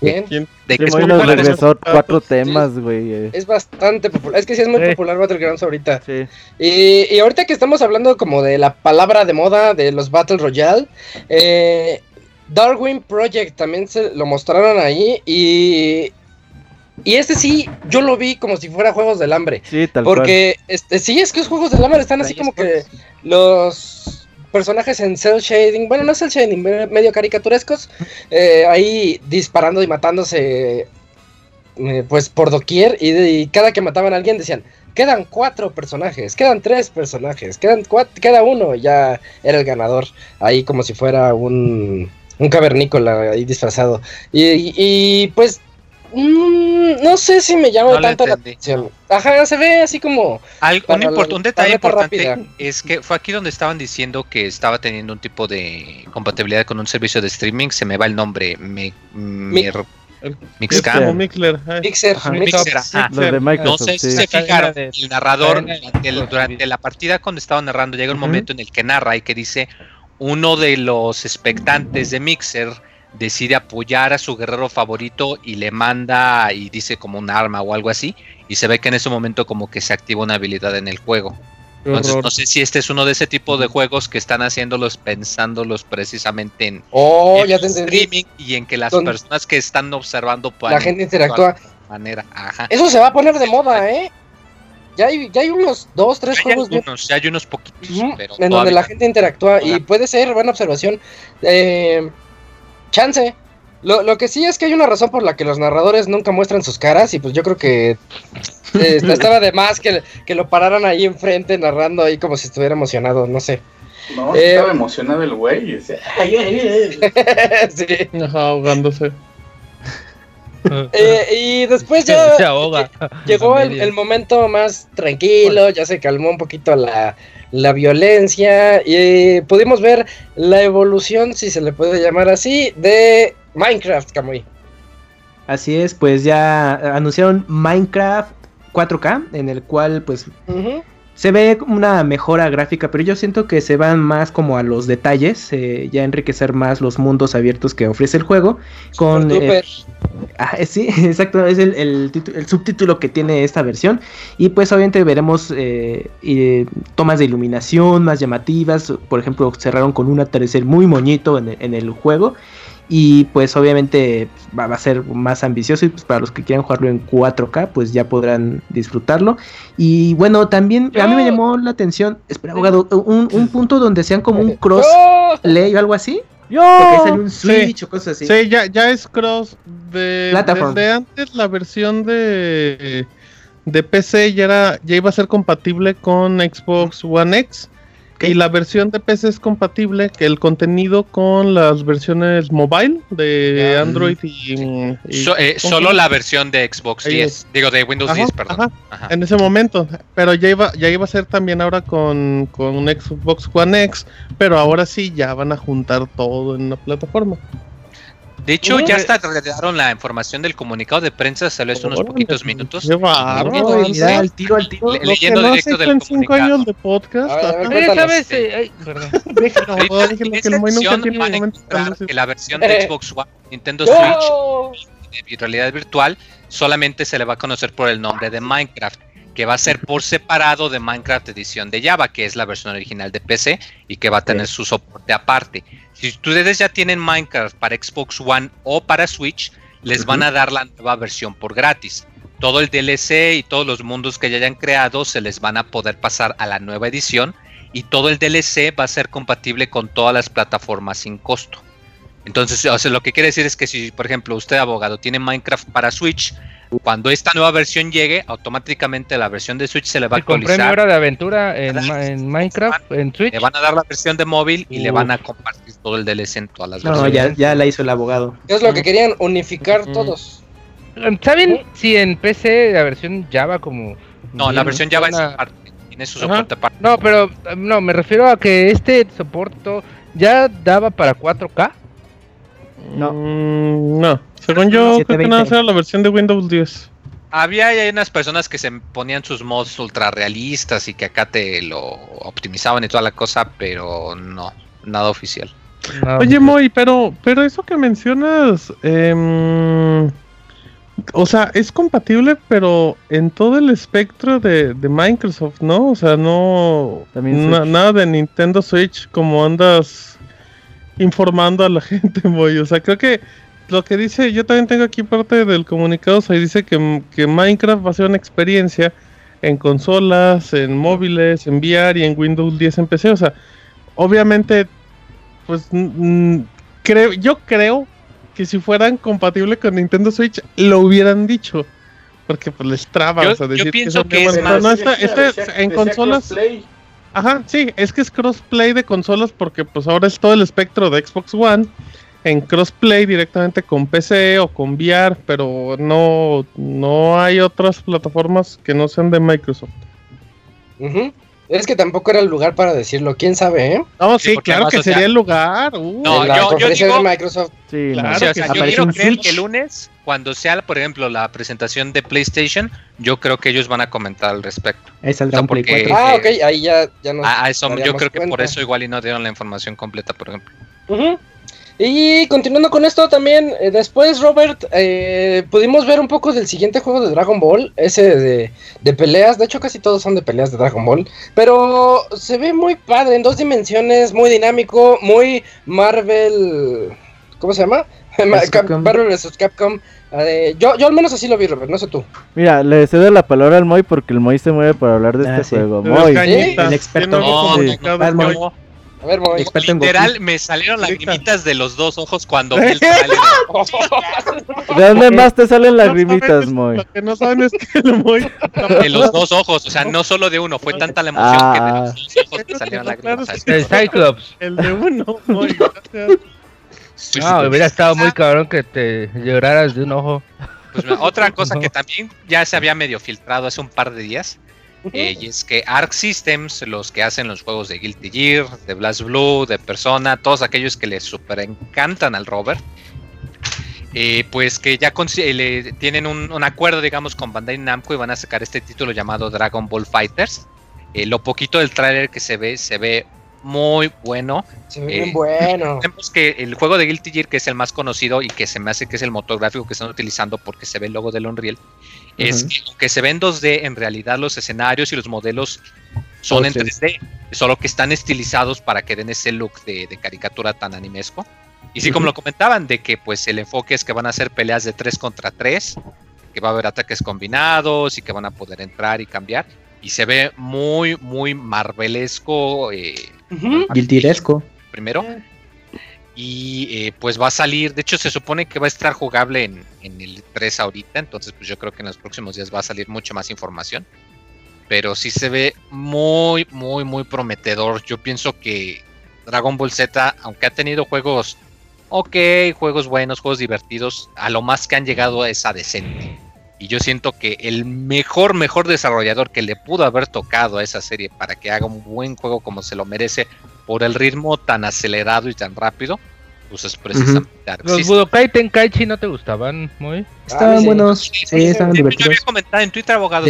Bien. ¿quién? De que nos regresó cuatro temas, güey. eh. Es bastante popular. Es que sí es muy Sí. popular Battlegrounds ahorita. Sí. Y, y ahorita que estamos hablando como de la palabra de moda de los Battle Royale, eh, Darwin Project también se lo mostraron ahí y... Y este sí, yo lo vi como si fuera Juegos del Hambre. Sí, tal cual. Porque este, sí, es que los Juegos del Hambre están así como que los personajes en cel shading, bueno, no cel shading, me- medio caricaturescos, eh, ahí disparando y matándose eh, pues por doquier y, de- y cada que mataban a alguien decían, quedan cuatro personajes, quedan tres personajes, quedan cuat- queda uno, y ya era el ganador, ahí como si fuera un, un cavernícola ahí disfrazado. Y, y- y, pues mm, no sé si me llama No tanto la atención. Ajá, se ve así como... Un, la- detalle importante rápida. es que fue aquí donde estaban diciendo que estaba teniendo un tipo de compatibilidad con un servicio de streaming. Se me va el nombre. Me, Mixcam. Mixler. Mixer, Ajá. Mixer. Ajá. De No sé si sí. se fijaron, el narrador durante, el- durante la partida cuando estaba narrando llega un momento en el que narra y que dice uno de los expectantes de Mixer decide apoyar a su guerrero favorito y le manda y dice como un arma o algo así y se ve que en ese momento como que se activa una habilidad en el juego. Entonces no sé si este es uno de ese tipo de juegos que están haciéndolos pensándolos precisamente en, Oh, en ya te entendí. streaming y en que las personas que están observando puedan La gente interactúa. de manera. Ajá. Eso se va a poner de moda, ¿eh? Ya hay, ya hay unos dos, tres Ya hay juegos bien- algunos, ya hay unos poquitos, pero en donde la gente interactúa y puede ser buena observación. Eh, chance. Lo, lo que sí es que hay una razón por la que los narradores nunca muestran sus caras y pues yo creo que eh, estaba de más que, que lo pararan ahí enfrente narrando ahí como si estuviera emocionado, no sé. No, Eh, estaba emocionado el güey. y decía, "Ay, ay, ay". sí. Ajá, ahogándose. Eh, y después se ya ahoga. llegó el, el momento más tranquilo, ya se calmó un poquito la, la violencia y pudimos ver la evolución, si se le puede llamar así, de Minecraft, Kamui. Así es, pues ya anunciaron Minecraft 4K, en el cual pues se ve una mejora gráfica, pero yo siento que se van más como a los detalles, eh, ya enriquecer más los mundos abiertos que ofrece el juego. Con, Super eh, duper. Ah, sí, exacto, es el, el, el subtítulo que tiene esta versión. Y pues obviamente veremos eh, eh, tomas de iluminación más llamativas. Por ejemplo, cerraron con un atardecer muy moñito en el, en el juego. Y pues obviamente va, va a ser más ambicioso y pues para los que quieran jugarlo en 4K pues ya podrán disfrutarlo. Y bueno, también a mí me llamó la atención, espera abogado, un, un punto donde sean como un cross ¡Oh! play o algo así. ¡Yo! Porque sale un Switch o cosas así. Sí, ya, ya es cross de Plataform. desde antes la versión de de PC ya era ya iba a ser compatible con Xbox One X Y la versión de PC es compatible que el contenido con las versiones mobile de. Android y, y- So- eh, solo la versión de Xbox Ahí 10, digo de Windows Ajá, 10, perdón. ajá. Ajá. en ese momento, pero ya iba ya iba a ser también ahora con con Xbox One X, pero ahora sí ya van a juntar todo en una plataforma. De hecho, ya eh. hasta revelaron la información del comunicado de prensa, salió hace unos poquitos minutos. Qué Uy, Andrés. mira, al tiro, al tiro. Leyendo directo del comunicado. años de podcast. A ver, a ver, ajá. Oye, cuéntanos. ¿sabes? Eh, que la versión de Eh. Xbox One, Nintendo Switch de realidad virtual solamente se le va a conocer por el nombre de Minecraft, que va a ser por separado de Minecraft edición de Java, que es la versión original de PC y que va a tener su soporte aparte. Si ustedes ya tienen Minecraft para Xbox One o para Switch, les van a dar la nueva versión por gratis. Todo el DLC y todos los mundos que ya hayan creado se les van a poder pasar a la nueva edición y todo el DLC va a ser compatible con todas las plataformas sin costo. Entonces, o sea, lo que quiere decir es que si, por ejemplo, usted abogado tiene Minecraft para Switch, cuando esta nueva versión llegue, automáticamente la versión de Switch se le va a Si compré mi actualizar. hora de aventura en, Minecraft, en Switch. Le van a dar la versión de móvil y le van a compartir todo el DLC en todas las No, versiones. ya, ya la hizo el abogado. Es lo que querían unificar todos. ¿Saben si en PC la versión Java como... No, la versión Java es una- aparte, tiene su soporte aparte. No, pero no, me refiero a que este soporte ya daba para 4K. No. Mm, no. Según yo, creo que 720. nada más era la versión de Windows 10. Había hay unas personas que se ponían sus mods ultra realistas y que acá te lo optimizaban y toda la cosa, pero no, nada oficial. Oye, Moy, pero, pero eso que mencionas, em, o sea, es compatible, pero en todo el espectro de, de Microsoft, ¿no? O sea, no, También na- nada de Nintendo Switch como andas informando a la gente, Moy. O sea, creo que lo que dice, yo también tengo aquí parte del comunicado, o sea, dice que, que Minecraft va a ser una experiencia en consolas, en móviles, en VR y en Windows 10 en PC. O sea, obviamente, pues mm, creo, yo creo que si fueran compatibles con Nintendo Switch, lo hubieran dicho. Porque pues les traba, Yo- o sea, yo decir pienso son que de es buena- más- no, esta- Decía- este decía- en consolas. Ajá, sí, es que es crossplay de consolas porque pues ahora es todo el espectro de Xbox One en crossplay directamente con PC o con VR, pero no, no hay otras plataformas que no sean de Microsoft. Ujú. Es que tampoco era el lugar para decirlo, quién sabe, ¿eh? No, Sí, sí, porque claro que o sea- sería el lugar. uh. No, en la yo- yo conferencia digo- de Microsoft. Sí, no. Claro O sea, que o sea, yo quiero creer que el lunes, cuando sea, por ejemplo, la presentación de PlayStation, yo creo que ellos van a comentar al respecto. O sea, un Play porque- 4. Ah, ok, ahí ya, ya nos A, a eso, yo creo que por eso igual y no dieron la información completa, por ejemplo. Ujú. Y continuando con esto también, eh, después Robert, eh, pudimos ver un poco del siguiente juego de Dragon Ball, ese de, de peleas, de hecho casi todos son de peleas de Dragon Ball, pero se ve muy padre, en dos dimensiones, muy dinámico, muy Marvel, ¿cómo se llama? Capcom. Marvel vs. Capcom. eh, yo, yo al menos así lo vi, Robert, no sé tú. Mira, le cedo la palabra al Moy porque el Moy se mueve para hablar de Ah, este sí. juego. Moy. cañitas, El experto. No, no, no. A ver, Literal, Goku. me salieron lagrimitas de los dos ojos cuando vi el trailer. ¿De dónde más te salen lagrimitas, Moy? Lo que no saben es que el Moy. De los dos ojos, o sea, no solo de uno, fue tanta la emoción que de los dos ojos me salieron lágrimas. así. El Cyclops. El de uno, Moy. gracias. No, hubiera estado muy cabrón que te lloraras de un ojo. Pues, mira, otra cosa que también ya se había medio filtrado hace un par de días, eh, y es que Arc Systems, los que hacen los juegos de Guilty Gear, de Blast Blue, de Persona, todos aquellos que les super encantan al Robert, eh, pues que ya eh, le- tienen un, acuerdo, digamos, con Bandai Namco y van a sacar este título llamado Dragon Ball Fighters. Lo poquito del tráiler que se ve, se ve muy bueno. Se ve Eh, bien bueno. Tenemos que el juego de Guilty Gear, que es el más conocido y que se me hace que es el motor gráfico que están utilizando porque se ve el logo del Unreal, es que aunque se ve en 2D, en realidad los escenarios y los modelos son en Ok. 3D, solo que están estilizados para que den ese look de, de caricatura tan animesco. Y sí, como lo comentaban, de que pues el enfoque es que van a ser peleas de 3 contra 3, que va a haber ataques combinados y que van a poder entrar y cambiar. Y se ve muy, muy marvelesco. eh, Guiltiresco. primero. Y eh, pues va a salir, de hecho se supone que va a estar jugable en, en el 3 ahorita, entonces pues yo creo que en los próximos días va a salir mucha más información. pero sí se ve muy, muy, muy prometedor. Yo pienso que Dragon Ball Z, aunque ha tenido juegos ok, juegos buenos, juegos divertidos, a lo más que han llegado es a decente. Y yo siento que el mejor, mejor desarrollador que le pudo haber tocado a esa serie para que haga un buen juego como se lo merece, por el ritmo tan acelerado y tan rápido, pues es precisamente Dark Los System. Budokai Tenkaichi no te gustaban, muy. Estaban sí. buenos, Sí, sí, estaban Yo divertidos. había comentado en Twitter, abogado,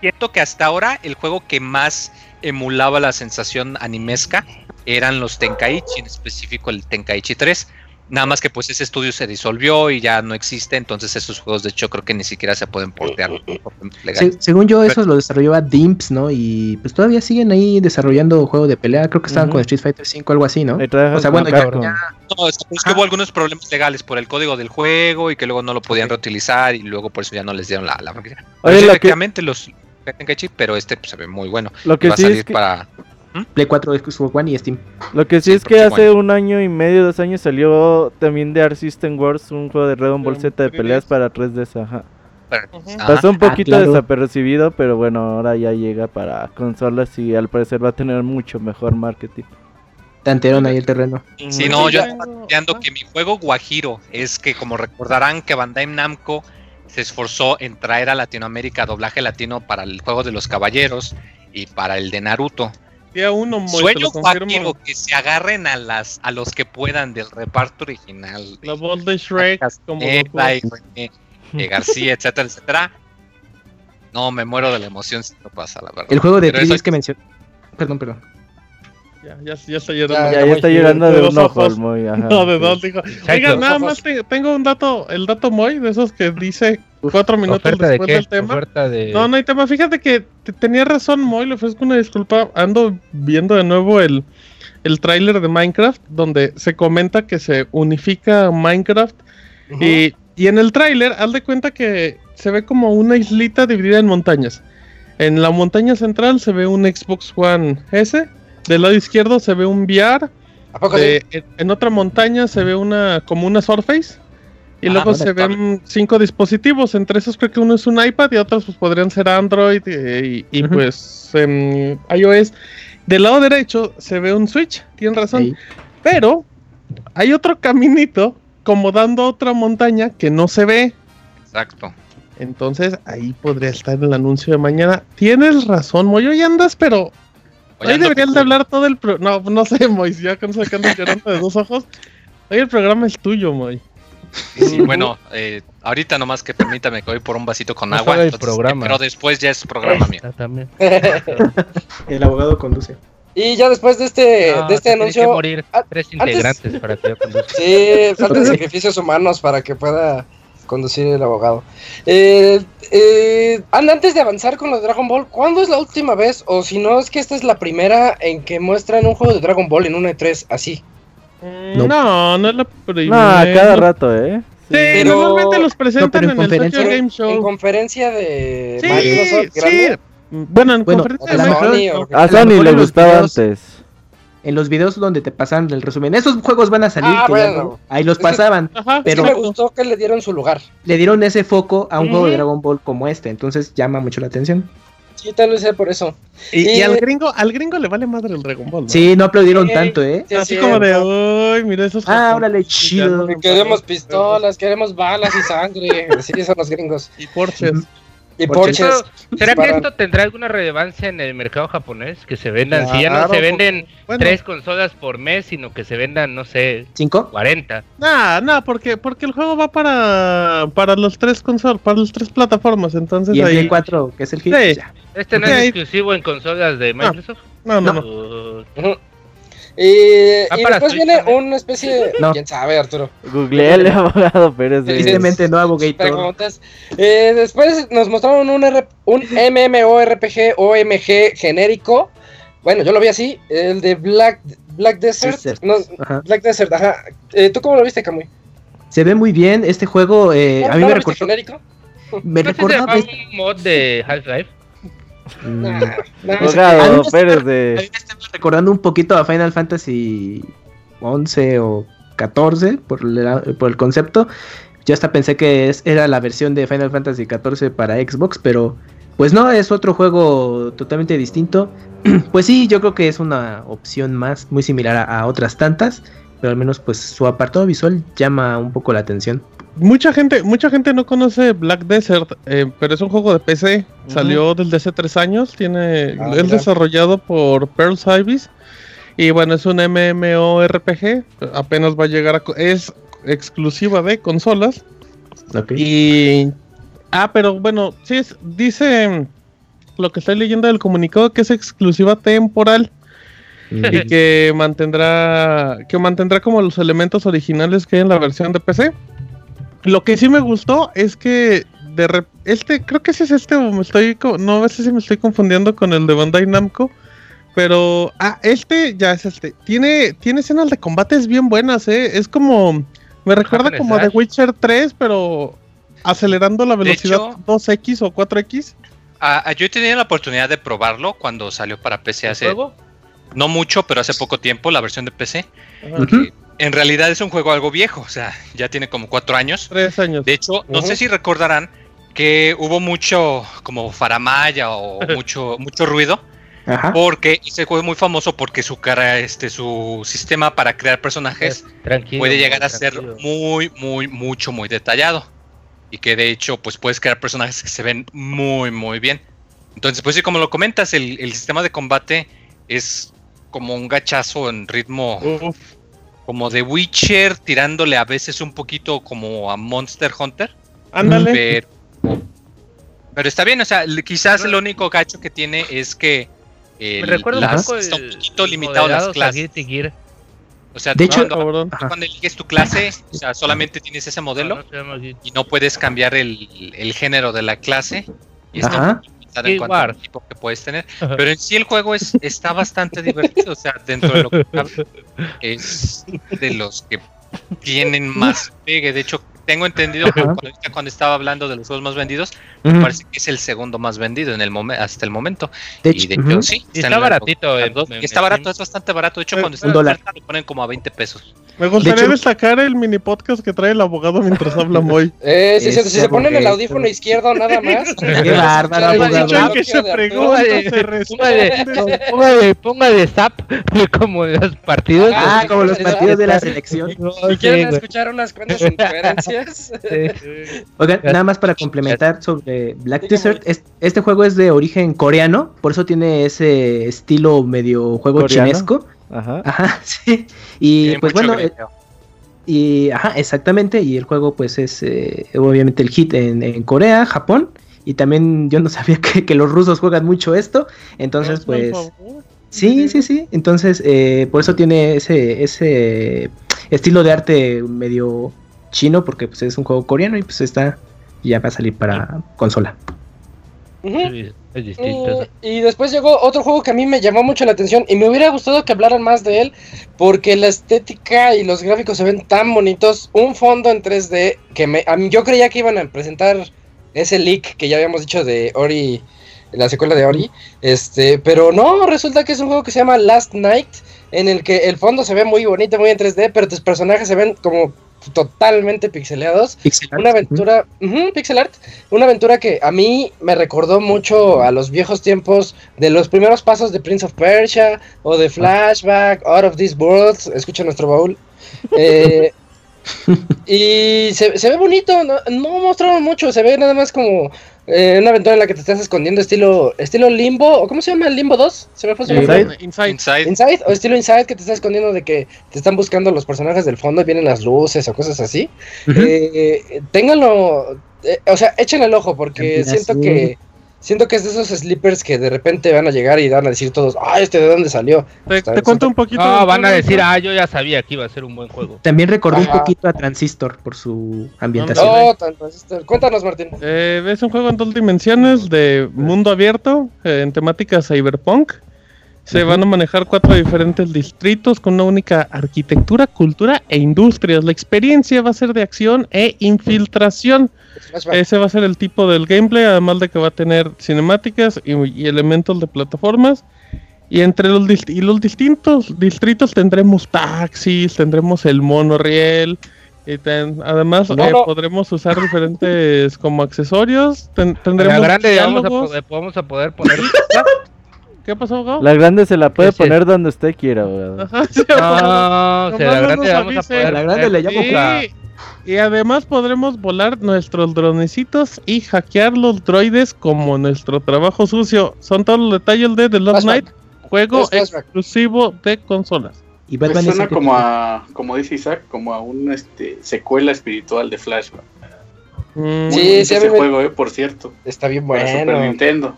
siento que hasta ahora el juego que más emulaba la sensación animesca eran los Tenkaichi, en específico el Tenkaichi 3. Nada más que pues ese estudio se disolvió y ya no existe, entonces esos juegos de hecho creo que ni siquiera se pueden portear por problemas legales. Se- según yo, esos lo desarrollaba Dimps, ¿no? Y pues todavía siguen ahí desarrollando juego de pelea. Creo que estaban con Street Fighter 5 algo así, ¿no? O sea, bueno, ya, No, es, es que hubo algunos problemas legales por el código del juego y que luego no lo podían reutilizar y luego por eso ya no les dieron la, la Oye, sí, lo que- los pero este pues, se ve muy bueno. Lo que Va a salir es que, para Play 4, Xbox One y Steam. lo que sí Sí, es que hace un año y medio, dos años salió también de Art System Wars, un juego de Dragon Ball De Z de 3DS. peleas para 3DS, ajá. Ajá. Pasó un Ah, poquito claro. desapercibido, pero bueno, ahora ya llega para consolas y al parecer va a tener mucho mejor marketing. Tantearon ahí el terreno. Sí, no, yo estaba planteando que mi juego Guajiro es que, como recordarán, que Bandai Namco se esforzó en traer a Latinoamérica doblaje latino para el juego de los caballeros y para el de Naruto. Día uno, Moy, Sueño que se agarren a las a los que puedan del reparto original. de La voz de Shrek, como. Castaneda y eh, García, etcétera, etcétera. No, me muero de la emoción si no pasa, la verdad. El juego de 3DS que mencioné. Perdón, perdón. Ya, ya, ya está llorando. Ya, Ya, ya ya está llegando de dos un ojo el Moy, ajá, No, de dos, dijo. Oiga, nada más te- tengo un dato, el dato Moy, de esos que dice cuatro minutos ¿Oferta de después qué? del tema. De... No, no hay tema. Fíjate que te- tenía razón, Moy. Le ofrezco una disculpa. Ando viendo de nuevo el, el tráiler de Minecraft, donde se comenta que se unifica Minecraft. y, y en el tráiler, haz de cuenta que se ve como una islita dividida en montañas. En la montaña central se ve un Xbox One S. Del lado izquierdo se ve un VR. ¿A poco de- sí? en, en otra montaña se ve una como una Surface. Y Ah, luego se ven cinco dispositivos. Entre esos creo que uno es un iPad y otros pues podrían ser Android y, y, pues en iOS. Del lado derecho se ve un Switch, tienen razón. Pero hay otro caminito como dando a otra montaña que no se ve. Exacto. Entonces ahí podría estar el anuncio de mañana. Tienes razón, Moyo, ya andas, pero Hoy deberían de hablar todo el pro... No, no sé, Moy, ya con andas llorando de dos ojos. Hoy el programa es tuyo, Moy. Sí, bueno, eh, ahorita nomás que permítame que voy por un vasito con No agua. entonces, programa. Pero después ya es programa mío. También. El abogado conduce. Y ya después de este, No, de este se tienen que anuncio, morir Ah, tres antes- integrantes para que yo conduzca. sí, faltan sacrificios humanos para que pueda conducir el abogado. Eh, eh, an- antes de avanzar con los Dragon Ball, ¿cuándo es la última vez? O si no, es que esta es la primera en que muestran un juego de Dragon Ball en una E3 así. No, No. no, es la primera. No, cada rato, ¿eh? Sí, Pero- normalmente los presentan en en, el conferencia- Tokyo Game En Show. conferencia de Sí, Microsoft sí. Bueno, en Bueno, conferencia de Microsoft. Sony, A A lo Sony le en gustaba antes. En los videos donde te pasan el resumen, esos juegos van a salir. Ah, que ya bueno. no- ahí los Es que- pasaban. Ajá, Es que Pero- me exacto. gustó que le dieron su lugar. Le dieron ese foco a un juego de. Dragon Ball como este. Entonces llama mucho la atención. Sí, tal vez sea por eso. Y, y Y- al gringo, al gringo le vale madre el Dragon Ball, ¿no? Sí, no aplaudieron Sí. tanto, ¿eh? Sí, Así como de, uy, mira esos Ah, órale, chido. Queremos pistolas, queremos balas y sangre. Sí, son los gringos. Y Porsches. Y. ¿Será que esto tendrá alguna relevancia en el mercado japonés? Que se vendan, si ya no se venden Bueno, tres consolas por mes, sino que se vendan, no sé, ¿Cinco? 40. Nah, nah, porque, porque el juego va para, para los tres consolas, para las tres plataformas, entonces Y el ahí... Play 4, que es el hit. Sí. ¿Este no es exclusivo en consolas de Microsoft? No, no, no. Y, Ah, y después viene también. una especie de... No. ¿Quién sabe, Arturo? Googleale, abogado Pérez. de- Tristemente no. Preguntas. Eh, después nos mostraron un, R- un MMORPG OMG genérico. Bueno, yo lo vi así. El de Black, Black Desert. Desert. No, Ajá. Black Desert, ajá. Eh, ¿Tú cómo lo viste, Camuy? Se ve muy bien este juego. eh, ¿No- a mí no me recordó. genérico? Me ¿No se recordaba. llamaba un mod de Half-Life? Mm, Nah, nah, A Abogado mí me Pérez A mí de... me estaba recordando un poquito a Final Fantasy 11 o 14 por, la- por el concepto. Yo hasta pensé que es, era la versión de Final Fantasy 14 para Xbox, pero pues no, es otro juego totalmente distinto. pues sí, yo creo que es una opción más, muy similar a, a otras tantas, pero al menos pues su apartado visual llama un poco la atención. Mucha gente, mucha gente no conoce Black Desert, eh, pero es un juego de PC. Salió desde hace tres años. Tiene, Ah, es mira. desarrollado por Pearl Ibis. Y bueno, es un MMORPG. Apenas va a llegar a. Es exclusiva de consolas. Ok. Y. Ah, pero bueno, sí, es, dice lo que estoy leyendo del comunicado que es exclusiva temporal. Y que mantendrá que mantendrá como los elementos originales que hay en la versión de PC. Lo que sí me gustó es que de rep- este creo que sí es este o me estoy no sé si me estoy confundiendo con el de Bandai Namco, pero ah este ya es este. Tiene tiene escenas de combates bien buenas, eh, es como me recuerda and como a The. Witcher 3, pero acelerando la velocidad hecho- 2x o 4x. Ah, ah, yo he tenido la oportunidad de probarlo cuando salió para PC hace no mucho, pero hace poco tiempo, la versión de PC. En realidad es un juego algo viejo, o sea, ya tiene como cuatro años. Tres años. De hecho, no sé si recordarán que hubo mucho como faramaya o mucho, mucho ruido, Ajá. porque ese juego es muy famoso porque su cara, este, su sistema para crear personajes Tranquilo. puede llegar a ser muy, muy, mucho, muy detallado. Y que de hecho, pues puedes crear personajes que se ven muy, muy bien. Entonces, pues sí, como lo comentas, el, el sistema de combate es como un gachazo en ritmo Uf. como de Witcher, tirándole a veces un poquito como a Monster Hunter. Ándale. Pero, pero está bien, o sea, quizás el único gacho que tiene es que el- recuerda un las- poco está un poquito limitado las clases. O sea, De hecho- cuando. Ajá. cuando eliges tu clase, o sea, solamente tienes ese modelo No, no Guilty- y no puedes cambiar el, el género de la clase. Y está En cuanto al tipo que puedes tener. Pero en sí el juego es, está bastante divertido. O sea, dentro de lo que cabe, es de los que tienen más pegue. De hecho, tengo entendido cuando, cuando estaba hablando de los juegos más vendidos, Ujú. parece que es el segundo más vendido en el momen- hasta el momento. De y hecho, de hecho, sí. Y está la- baratito. en- está barato, es bastante barato. De hecho, Eh, cuando está en dólar. lo ponen como a 20 pesos. Me gustaría hecho- destacar el mini podcast que trae el abogado mientras habla Moy. Eh, si, se- si se ponen el audífono izquieto nada más. Qué bárbaro, abogado. que se de pregunta, Arturo. se responde. Póngale, póngale, póngale zap como los partidos. Ah, Ah, como los partidos de la selección. Si quieren escuchar unas cuantas incoherencias. Sí. Oigan, nada más para complementar sobre Black Dígame. Desert, es- este juego es de origen coreano, por eso tiene ese estilo medio juego ¿Coreano? chinesco. Ajá. Ajá, sí. Y Tiene pues bueno, eh, y ajá, exactamente, y el juego pues es eh, obviamente el hit en, en Corea, Japón, y también yo no sabía que, que los rusos juegan mucho esto, entonces pues... Sí, sí, sí. Entonces, eh, por eso tiene ese, ese estilo de arte medio chino, porque pues es un juego coreano y pues está ya va a salir para consola. Eh, y después llegó otro juego que a mí me llamó mucho la atención y me hubiera gustado que hablaran más de él porque la estética y los gráficos se ven tan bonitos. Un fondo en 3D que me, a mí, yo creía que iban a presentar ese leak que ya habíamos dicho de Ori, la secuela de Ori, este, pero no, resulta que es un juego que se llama Last Night en el que el fondo se ve muy bonito, muy en 3D, pero tus personajes se ven como totalmente pixeleados. Pixel art. Una aventura, pixel art, una aventura que a mí me recordó mucho a los viejos tiempos de los primeros pasos de Prince of Persia o de Flashback, Out of This World, escucha nuestro baúl. Eh, y se, se ve bonito, no, no mostraron mucho, se ve nada más como eh, una aventura en la que te estás escondiendo estilo estilo Limbo, o ¿cómo se llama? ¿Limbo 2? ¿Se me fue Eh? Inside. Inside. Inside. Inside o estilo Inside que te estás escondiendo de que te están buscando los personajes del fondo y vienen las luces o cosas así. Eh, ténganlo, eh, o sea, echen el ojo porque siento así. que siento que es de esos sleepers que de repente van a llegar y van a decir todos, ay, este de dónde salió. Te, cuento un poquito. No, del van a decir, ¿no? ah, yo ya sabía que iba a ser un buen juego. También recordó un poquito a Transistor por su ambientación. No, No, tan- cuéntanos, Martín. Eh, es un juego en dos dimensiones de mundo abierto eh, en temática cyberpunk. Se van a manejar cuatro diferentes distritos con una única arquitectura, cultura e industrias. La experiencia va a ser de acción e infiltración. Flashback. Ese va a ser el tipo del gameplay, además de que va a tener cinemáticas y, y elementos de plataformas. Y entre los, dist- y los distintos distritos tendremos taxis, tendremos el monorriel, Y ten- además No, eh, no. podremos usar diferentes como accesorios. ten- tendremos grande vamos a, diálogos. poder, vamos a poder poner. ¿Qué pasó, Gao? La grande se la puede poner donde usted quiera, abogado. Ajá, sí, No, la no grande nos vamos a poder. La grande le llamo Y además podremos volar nuestros dronecitos y hackear los droides como nuestro trabajo sucio. Son todos los detalles de The Love Flashback. Night, juego Es flashback. Y Pues suena como a, como dice Isaac, como a una este, secuela espiritual de Flashback. Mm, Sí, sí, ese juego, eh, por cierto. Está bien Para Super bueno. Nintendo.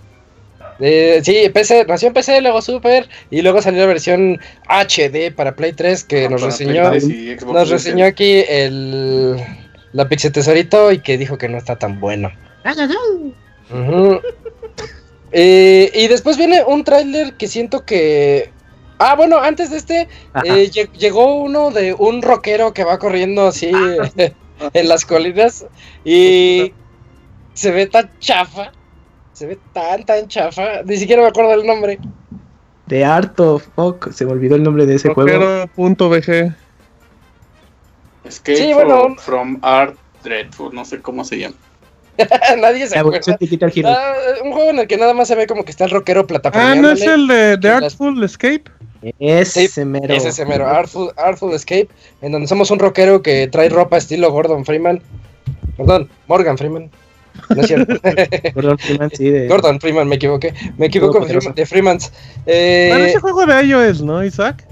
Eh, sí, PC, nació en PC, luego Super, y luego salió la versión HD para Play 3 que nos Para reseñó, Play 3 y Xbox nos 360. reseñó aquí el la Pixel Tesorito y que dijo que no está tan bueno. Eh, y después viene un tráiler que siento que... Ah, bueno, antes de este, eh, lle- llegó uno de un rockero que va corriendo así en las colinas y se ve tan chafa, se ve tan, tan chafa, ni siquiera me acuerdo del nombre. The Art of Fuck, se me olvidó el nombre de ese juego. Rockero.bg. Escape Sí, from, bueno. from Art Dreadful, no sé cómo se llama. Nadie se acuerda. de. Ah, un juego en el que nada más se ve como que está el rockero plataforma. Ah, ¿no es el de The Artful Escape? Ese sí, mero. Ese es ese mero, Artful, Artful Escape, en donde somos un rockero que trae ropa estilo Gordon Freeman. Perdón, Morgan Freeman. No es cierto. Gordon Freeman, sí, de... Gordon Freeman, me equivoqué. Me equivoco de. Freeman- de Freemans. Eh, Bueno, ese juego de iOS, ¿no, Isaac?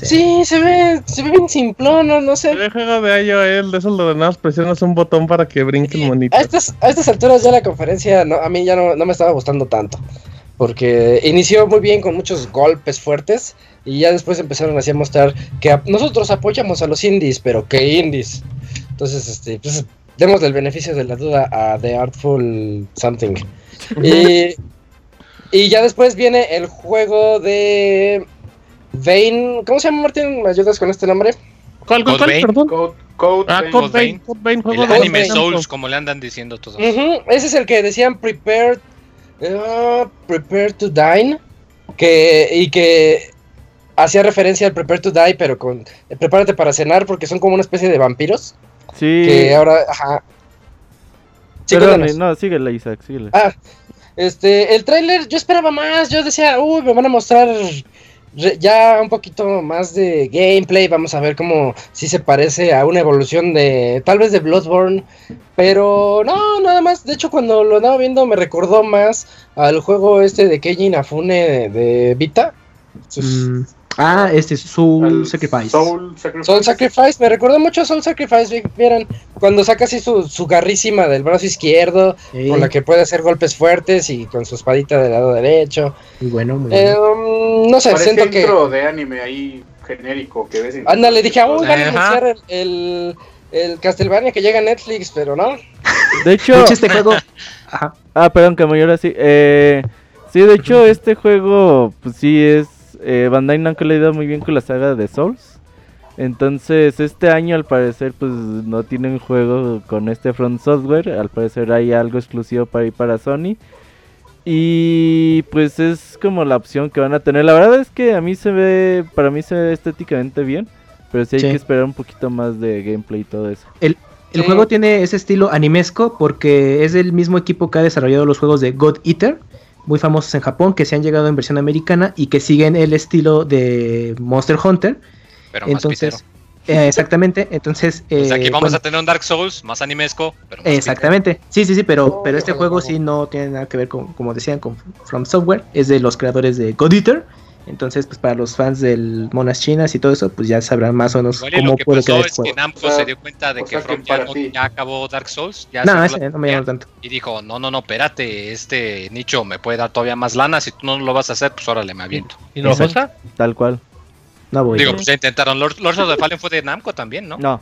sí, se ve, se ve bien simplón, no, no sé. El juego de iOS, de esos lo de presionas un botón para que brinque el monito. A estas, a estas alturas ya la conferencia no, a mí ya no, no me estaba gustando tanto. Porque inició muy bien con muchos golpes fuertes y ya después empezaron así a mostrar que a- nosotros apoyamos a los indies, pero ¿qué indies? Entonces, este, pues demos el beneficio de la duda a The Artful Something. y, y ya después viene el juego de Vayne. ¿Cómo se llama Martín? ¿Me ayudas con este nombre? ¿Cuál, cuál. Perdón. Code, Code, Ah. Code Code Vein. Code Vein, juego El de Anime. Souls, como le andan diciendo todos. Ujú, Ese es el que decían Prepare, eh, prepare to Dine. Que, y que hacía referencia al Prepare to Die, pero con eh, prepárate para cenar, porque son como una especie de vampiros. Sí. Que ahora, ajá. Sí, Perdón, no, síguele, Isaac, síguele. Ah, este, el tráiler, yo esperaba más, yo decía, uy, me van a mostrar ya un poquito más de gameplay, vamos a ver cómo si se parece a una evolución de, tal vez de Bloodborne, pero no, nada más, de hecho cuando lo andaba viendo me recordó más al juego este de Keiji Inafune de, de Vita, Mm, ah, este es Soul Sacrifice. Soul Sacrifice. Soul Sacrifice, me recordó mucho a Soul Sacrifice, cuando saca así su, su garrísima del brazo izquierdo, con la que puede hacer golpes fuertes y con su espadita del lado derecho. Muy bueno, muy Eh, bueno. um, no sé, Parece siento que. intro de anime ahí genérico que ves en- Ándale, dije, uy, van a anunciar el, el, el Castlevania que llega a Netflix, pero no. De hecho, De hecho, este juego. Ajá. ah, perdón, que me llora así. Eh, sí, de hecho, este juego, pues sí es. Eh, Bandai Namco le ha ido muy bien con la saga de Souls. Entonces, este año al parecer, pues no tienen juego con este Front Software. Al parecer hay algo exclusivo para ir para Sony. Y pues es como la opción que van a tener. La verdad es que a mí se ve, para mí se ve estéticamente bien. Pero sí hay Sí. que esperar un poquito más de gameplay y todo eso. El Sí. juego tiene ese estilo animesco porque es del mismo equipo que ha desarrollado los juegos de God Eater, muy famosos en Japón, que se han llegado en versión americana y que siguen el estilo de Monster Hunter. Pero más Entonces, eh, exactamente, entonces... O sea, eh, aquí vamos a tener un Dark Souls más animesco, pero más Exactamente, sí, sí, sí, pero, Oh, pero este híjole, juego no. sí no tiene nada que ver con, como decían, con From Software, es de los creadores de God Eater, entonces pues para los fans del Monas Chinas y todo eso, pues ya sabrán más o menos y cómo lo que puede pasó es que. Namco O sea, se dio cuenta de o que sea, que From ya, no- ya acabó Dark Souls. Ya No, ese no me llama compañía, tanto. Y dijo, no, no, no, espérate, este nicho me puede dar todavía más lana, si tú no lo vas a hacer, pues órale, me aviento. ¿Y no cosa? Tal cual. No voy. Digo, pues ya intentaron, Lord, Lords of the Fallen fue de Namco también, ¿no? No,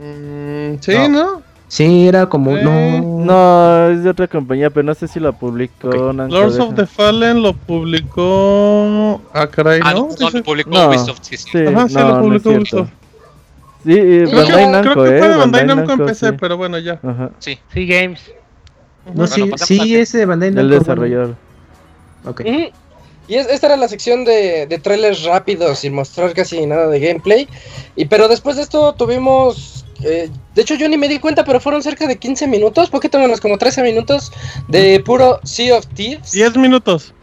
Mm, sí, No. ¿no? Sí, era como, Eh, no, no, es de otra compañía, pero no sé si la publicó. Ok. Namco, Lords of the Fallen lo publicó. Ah, caray, Ah, ¿no? no, lo publicó No, Ubisoft, sí, sí. Sí, Ajá, sí, no, lo publicó. Ubisoft. Sí, eh, Creo Bandai que- Namco, creo que eh. fue de Bandai Namco en PC, sí. pero bueno, ya. Ajá, Sí. Sí, Games. no, Bueno, sí, sí, ese de Bandai el Namco, bueno, desarrollador. ok. Ujú. Y es- esta era la sección de, de trailers rápidos sin mostrar casi nada de gameplay. Y pero después de esto tuvimos eh, de hecho yo ni me di cuenta, pero fueron cerca de 15 minutos, poquito menos, como 13 minutos de puro Sea of Thieves. 10 minutos.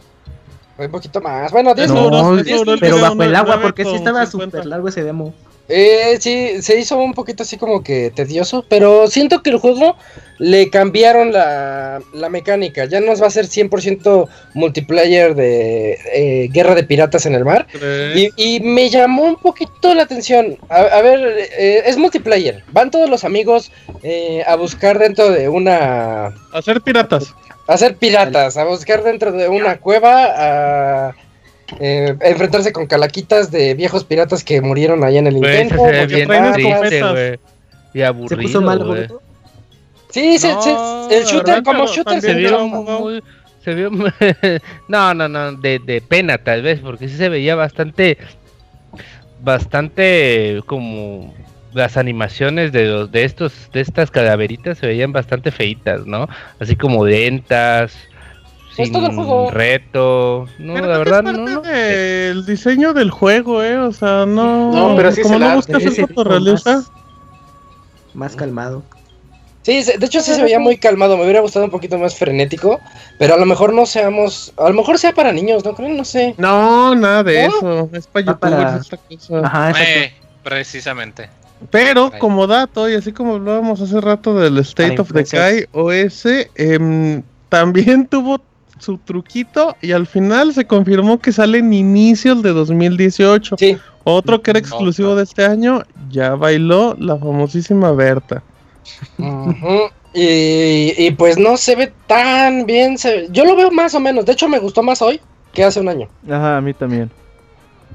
Un poquito más, bueno, 10 No, minutos. es 10 duro el Pero bajo el agua, porque sí estaba 50. súper largo ese demo. Eh, sí, se hizo un poquito así como que tedioso, pero siento que el juego le cambiaron la, la mecánica. Ya no va a ser 100% multiplayer de eh, guerra de piratas en el mar. Y, y me llamó un poquito la atención. A, a ver, eh, es multiplayer. Van todos los amigos eh, a buscar dentro de una... Hacer piratas. A ser piratas, a buscar dentro de una cueva, a eh, enfrentarse con calaquitas de viejos piratas que murieron allá en el ese intento. se bien triste. Y Se aburrido, puso mal? Sí, se- No, se- el shooter, como shooter Se se vio muy... Se vio... no, no, no, de, de pena tal vez, porque sí se veía bastante... Bastante como... Las animaciones de los de estos de estas calaveritas se veían bastante feitas, ¿no? Así como lentas, Pues sin todo el juego. reto. No, Pero la verdad es no, parte no. del diseño del juego, eh. O sea, no. No, pero sí como no buscas el fotorrealista. Más, más calmado. Sí, de hecho sí se veía muy calmado, me hubiera gustado un poquito más frenético, pero a lo mejor no seamos, a lo mejor sea para niños, ¿no creen? No sé. No, nada de ¿No? eso. Es para Va youtubers para- esta cosa. Ajá. Eh, precisamente. Pero Ahí. como dato, y así como hablábamos hace rato del State of Decay OS, em, también tuvo su truquito y al final se confirmó que sale en inicios de 2018. Sí, Otro que era exclusivo de este año, ya bailó la famosísima Berta. Y, y pues no se ve tan bien, se- yo lo veo más o menos, de hecho me gustó más hoy que hace un año. Ajá, a mí también.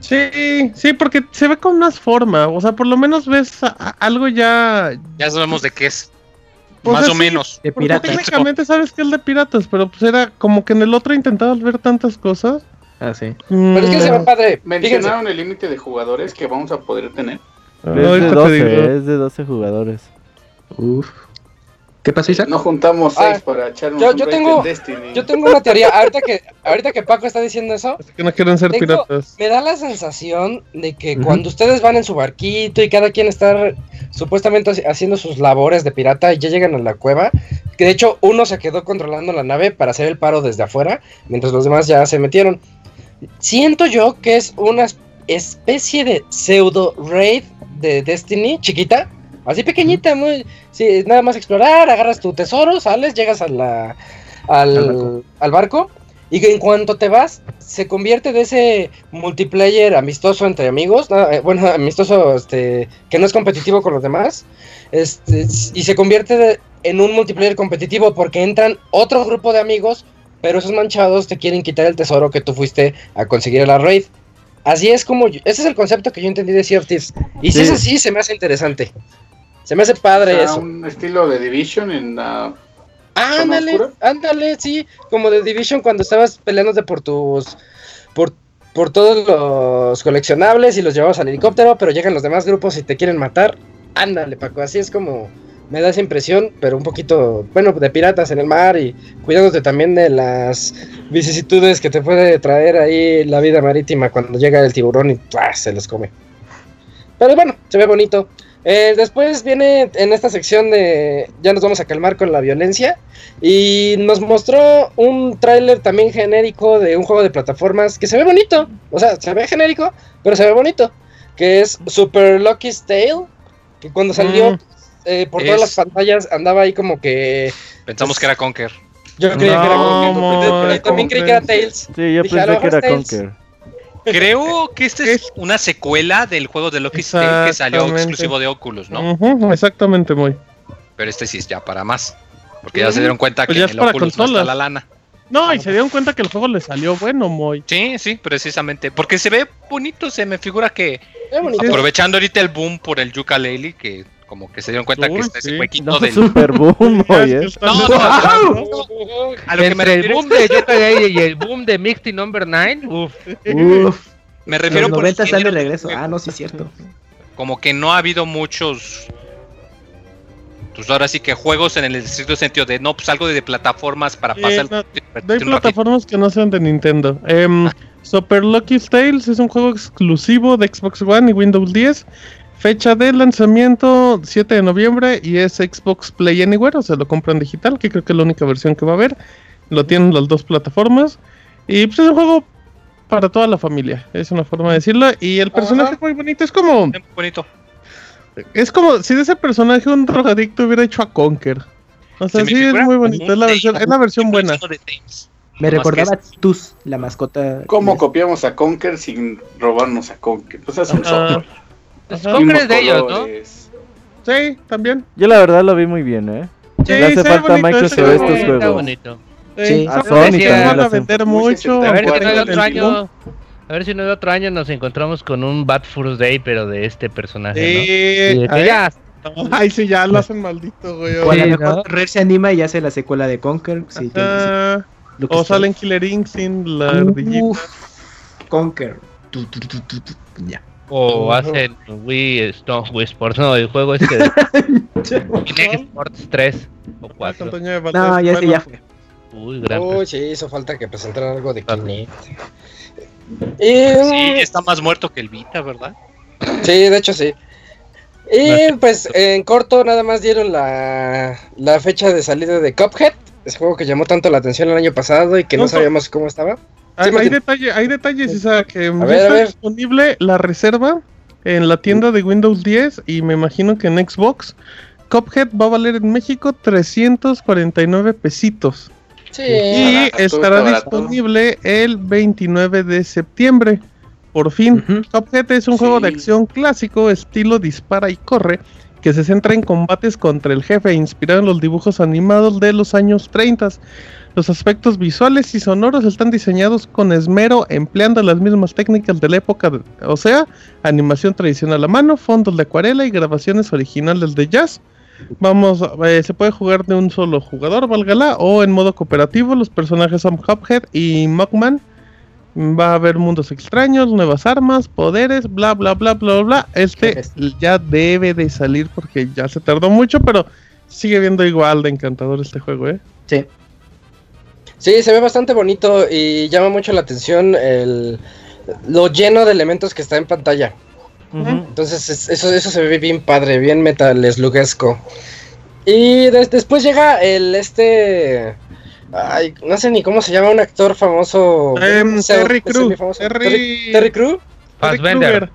Sí, sí, porque se ve con más forma, o sea, por lo menos ves a- a- algo ya... Ya sabemos de qué es. Pues Más o menos. De piratas. técnicamente sabes que es de piratas, pero pues era como que en el otro intentabas ver tantas cosas. Ah, sí. Pero es que se ve padre, fíjense. Mencionaron el límite de jugadores que vamos a poder tener. Ah, Es de ahorita te 12, digo. es de 12 jugadores. Uf. ¿Qué pasó, Isaac? No juntamos Ah, seis para echarnos yo- un yo raid tengo- Destiny. Yo tengo una teoría, ahorita que, ahorita que Paco está diciendo eso, Así que no quieren ser Tengo- piratas. me da la sensación de que cuando ustedes van en su barquito y cada quien está supuestamente haci- haciendo sus labores de pirata y ya llegan a la cueva, que de hecho uno se quedó controlando la nave para hacer el paro desde afuera, mientras los demás ya se metieron. Siento yo que es una especie de pseudo raid de Destiny chiquita, así pequeñita, muy, sí, nada más explorar, agarras tu tesoro, sales, llegas a la, al, Al barco. al barco y que en cuanto te vas, se convierte de ese multiplayer amistoso entre amigos, ¿no? Eh, bueno, amistoso este, que no es competitivo con los demás, este, y se convierte de- en un multiplayer competitivo porque entran otro grupo de amigos, pero esos manchados te quieren quitar el tesoro que tú fuiste a conseguir en la raid. Así es como, yo- ese es el concepto que yo entendí de Sea of Thieves. Y si es así, se me hace interesante. Se me hace O padre sea, eso. un estilo de Division en la... Ándale, oscura? ándale, sí, como de Division cuando estabas peleándote por tus por por todos los coleccionables y los llevabas al helicóptero, pero llegan los demás grupos y te quieren matar. Ándale, Paco, así es como me da esa impresión, pero un poquito, bueno, de piratas en el mar y cuidándote también de las vicisitudes que te puede traer ahí la vida marítima cuando llega el tiburón y ¡pua! se los come. Pero bueno, se ve bonito. Eh, después viene en esta sección de ya nos vamos a calmar con la violencia y nos mostró un tráiler también genérico de un juego de plataformas que se ve bonito, o sea, se ve genérico, pero se ve bonito, que es Super Lucky's Tale, que cuando salió Mm. eh, por todas las pantallas andaba ahí como que Pensamos que era Conker. yo creía que era Conker, pero también creí que era. Tails. Sí, yo Dije, pensé que era Tails. Conker. Creo que esta es una secuela del juego de Loki que salió exclusivo de Oculus, ¿no? Exactamente, muy. Pero este sí es ya para más. Porque ya se dieron cuenta Pues que en el Oculus no está la lana. No, y se dieron cuenta que el juego le salió bueno, muy. Sí, sí, precisamente. Porque se ve bonito, se me figura que aprovechando ahorita el boom por el Yooka-Laylee, que como que se dieron cuenta Uy, que está sí. ese huequito No, del... super boom, oye. No, no, desarrollando. A lo que me Entre el refiero, boom de Yooka-Laylee y el boom de Mixty Number 9, uff, Uf. me Los refiero por el 90 están de regreso. Ah, no, sí, cierto. Como que no ha habido muchos... Pues ahora sí que juegos en el estricto sentido de no, pues algo de plataformas para Sí, pasar... no, No hay plataformas que no sean de Nintendo. Em, Super Lucky Tales es un juego exclusivo de Xbox One y Windows 10. Fecha de lanzamiento 7 de noviembre y es Xbox Play Anywhere, o sea, lo compran digital, que creo que es la única versión que va a haber. Lo tienen las dos plataformas. Y pues es un juego para toda la familia, es una forma de decirlo. Y el personaje es muy bonito, es como... Muy bonito. Es como si de ese personaje un drogadicto hubiera hecho a Conker. O sea, Se sí, es muy bonito, es la versión, es la versión buena. Me Más recordaba a Tus, la mascota. ¿Cómo copiamos a Conker sin robarnos a Conker? Pues es un software. Pues Ajá. Conker es de ellos, ¿no? Sí, también. Yo la verdad lo vi muy bien, ¿eh. Sí, Le hace falta a bonito, Microsoft se ve estos bonito. Está juegos. bonito. Sí, a son Sony que también van a vender mucho. A ver si no de otro el año. A ver si no de otro año nos encontramos con un Bad First Day, pero de este personaje, Sí, ¿no? De a que ya, Ay, sí, ya lo hacen maldito, güey. O a lo Sí, mejor. Rare se anima y hace la secuela de Conker. Sí, que- Ah, lo que o salen Killer Instinct, la ardillita. Conker. Tu, tu, tu, tu, tu. Ya. O hacen Wii, no, Wii Sports, no, el juego este de Kinect Sports 3 o 4. Antonio de Valdés, No, ya, sí, ya fue. Uy, gran Uy, sí, hizo falta que presentaran algo de Kinect. Y, Sí, está más muerto que el Vita, ¿verdad? Sí, de hecho sí. Y pues en corto nada más dieron la, la fecha de salida de Cuphead, ese juego que llamó tanto la atención el año pasado y que no No, sabíamos cómo estaba. Hay, hay detalle, hay detalles, que ya ver, a está ver. disponible la reserva en la tienda de Windows 10 y me imagino que en Xbox. Cuphead va a valer en México 349 pesitos. Sí. y barato, estará disponible el 29 de septiembre. Por fin. Ujú. Cuphead es un juego de acción clásico, estilo dispara y corre, que se centra en combates contra el jefe, inspirado en los dibujos animados de los años 30. Los aspectos visuales y sonoros están diseñados con esmero, empleando las mismas técnicas de la época, de- o sea, animación tradicional a mano, fondos de acuarela y grabaciones originales de jazz. Vamos, eh, se puede jugar de un solo jugador, válgala, o en modo cooperativo. Los personajes son Hophead y Mugman. Va a haber mundos extraños, nuevas armas, poderes, bla bla bla bla bla. Este ya debe de salir porque ya se tardó mucho, pero sigue viendo igual de encantador este juego, ¿eh? Sí. Sí, se ve bastante bonito y llama mucho la atención el, lo lleno de elementos que está en pantalla. Entonces es- eso, eso se ve bien padre, bien metal slugesco. Y des- después llega el este... Ay, no sé ni cómo se llama un actor famoso. Em, Terry Crews, semifamoso. Terry- Terry, Terry Crews. Terry. Kruger.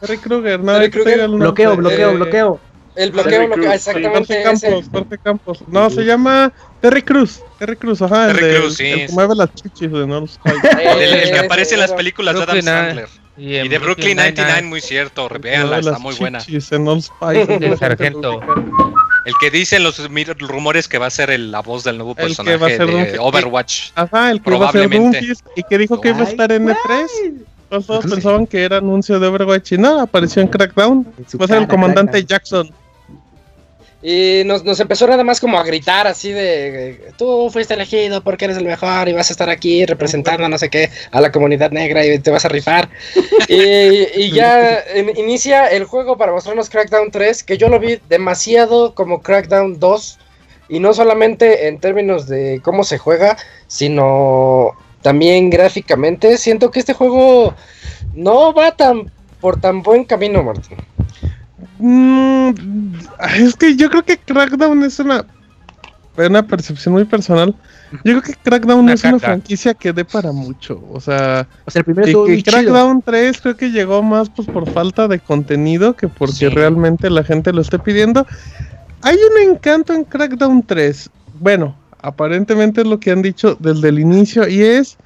Terry Kruger, no, Terry Kruger. nombre. Bloqueo, bloqueo, Eh, bloqueo. El bloqueo, Terry bloqueo, exactamente Jorge ese. Campos, Campos. No, se llama Terry Cruz. Terry Cruz, ajá. Terry el, Crews, sí, el que mueve las chichis de North. El, el que aparece en las películas de Adam Sandler. Y, Y de Brooklyn 99, muy cierto. Véanla, Mueve está muy buena. El sargento. El que dicen los rumores que va a ser el- la voz del nuevo El que personaje va a ser de Doomfist. Overwatch. Ajá, el que iba a ser Probablemente. Doomfist y que dijo que iba a estar en E3. Pues todos pensaban que era anuncio de Overwatch y no, apareció en Crackdown. Va a ser el comandante. Jackson. Y nos, empezó nada más como a gritar así de tú fuiste elegido porque eres el mejor y vas a estar aquí representando no sé qué a la comunidad negra y te vas a rifar. y, y ya in- inicia el juego para mostrarnos Crackdown 3, que yo lo vi demasiado como Crackdown 2. Y no solamente en términos de cómo se juega, sino también gráficamente. Siento que este juego no va tan por tan buen camino, Martín. Mm, es que yo creo que Crackdown es una, una percepción muy personal. Yo creo que Crackdown Una es una franquicia que dé para mucho. O sea, O sea, el primero y estuvo que. Crackdown 3 creo que llegó más pues por falta de contenido que porque Sí. realmente la gente lo esté pidiendo. Hay un encanto en Crackdown 3. Bueno, aparentemente es lo que han dicho desde el inicio y es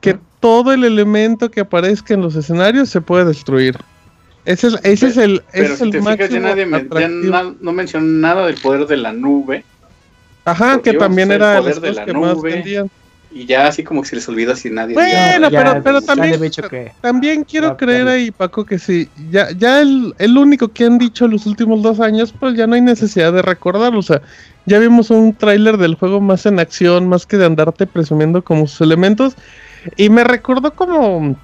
que todo el elemento que aparezca en los escenarios se puede destruir. Ese es, ese es el, ese Pero es si el te fijas, ya nadie me- ya atractivo. na- no mencionó nada del poder de la nube. Ajá, que también el era de poder de la que más nube. vendían. Y ya así como que se les olvida si nadie. Bueno, pero- ya, pero pues, también- que... Quiero creer ahí, Paco, que sí. Ya, ya el, el único que han dicho los últimos dos años, pues ya no hay necesidad de recordarlo. O sea, ya vimos un tráiler del juego más en acción, más que de andarte presumiendo como sus elementos. Y me recordó como...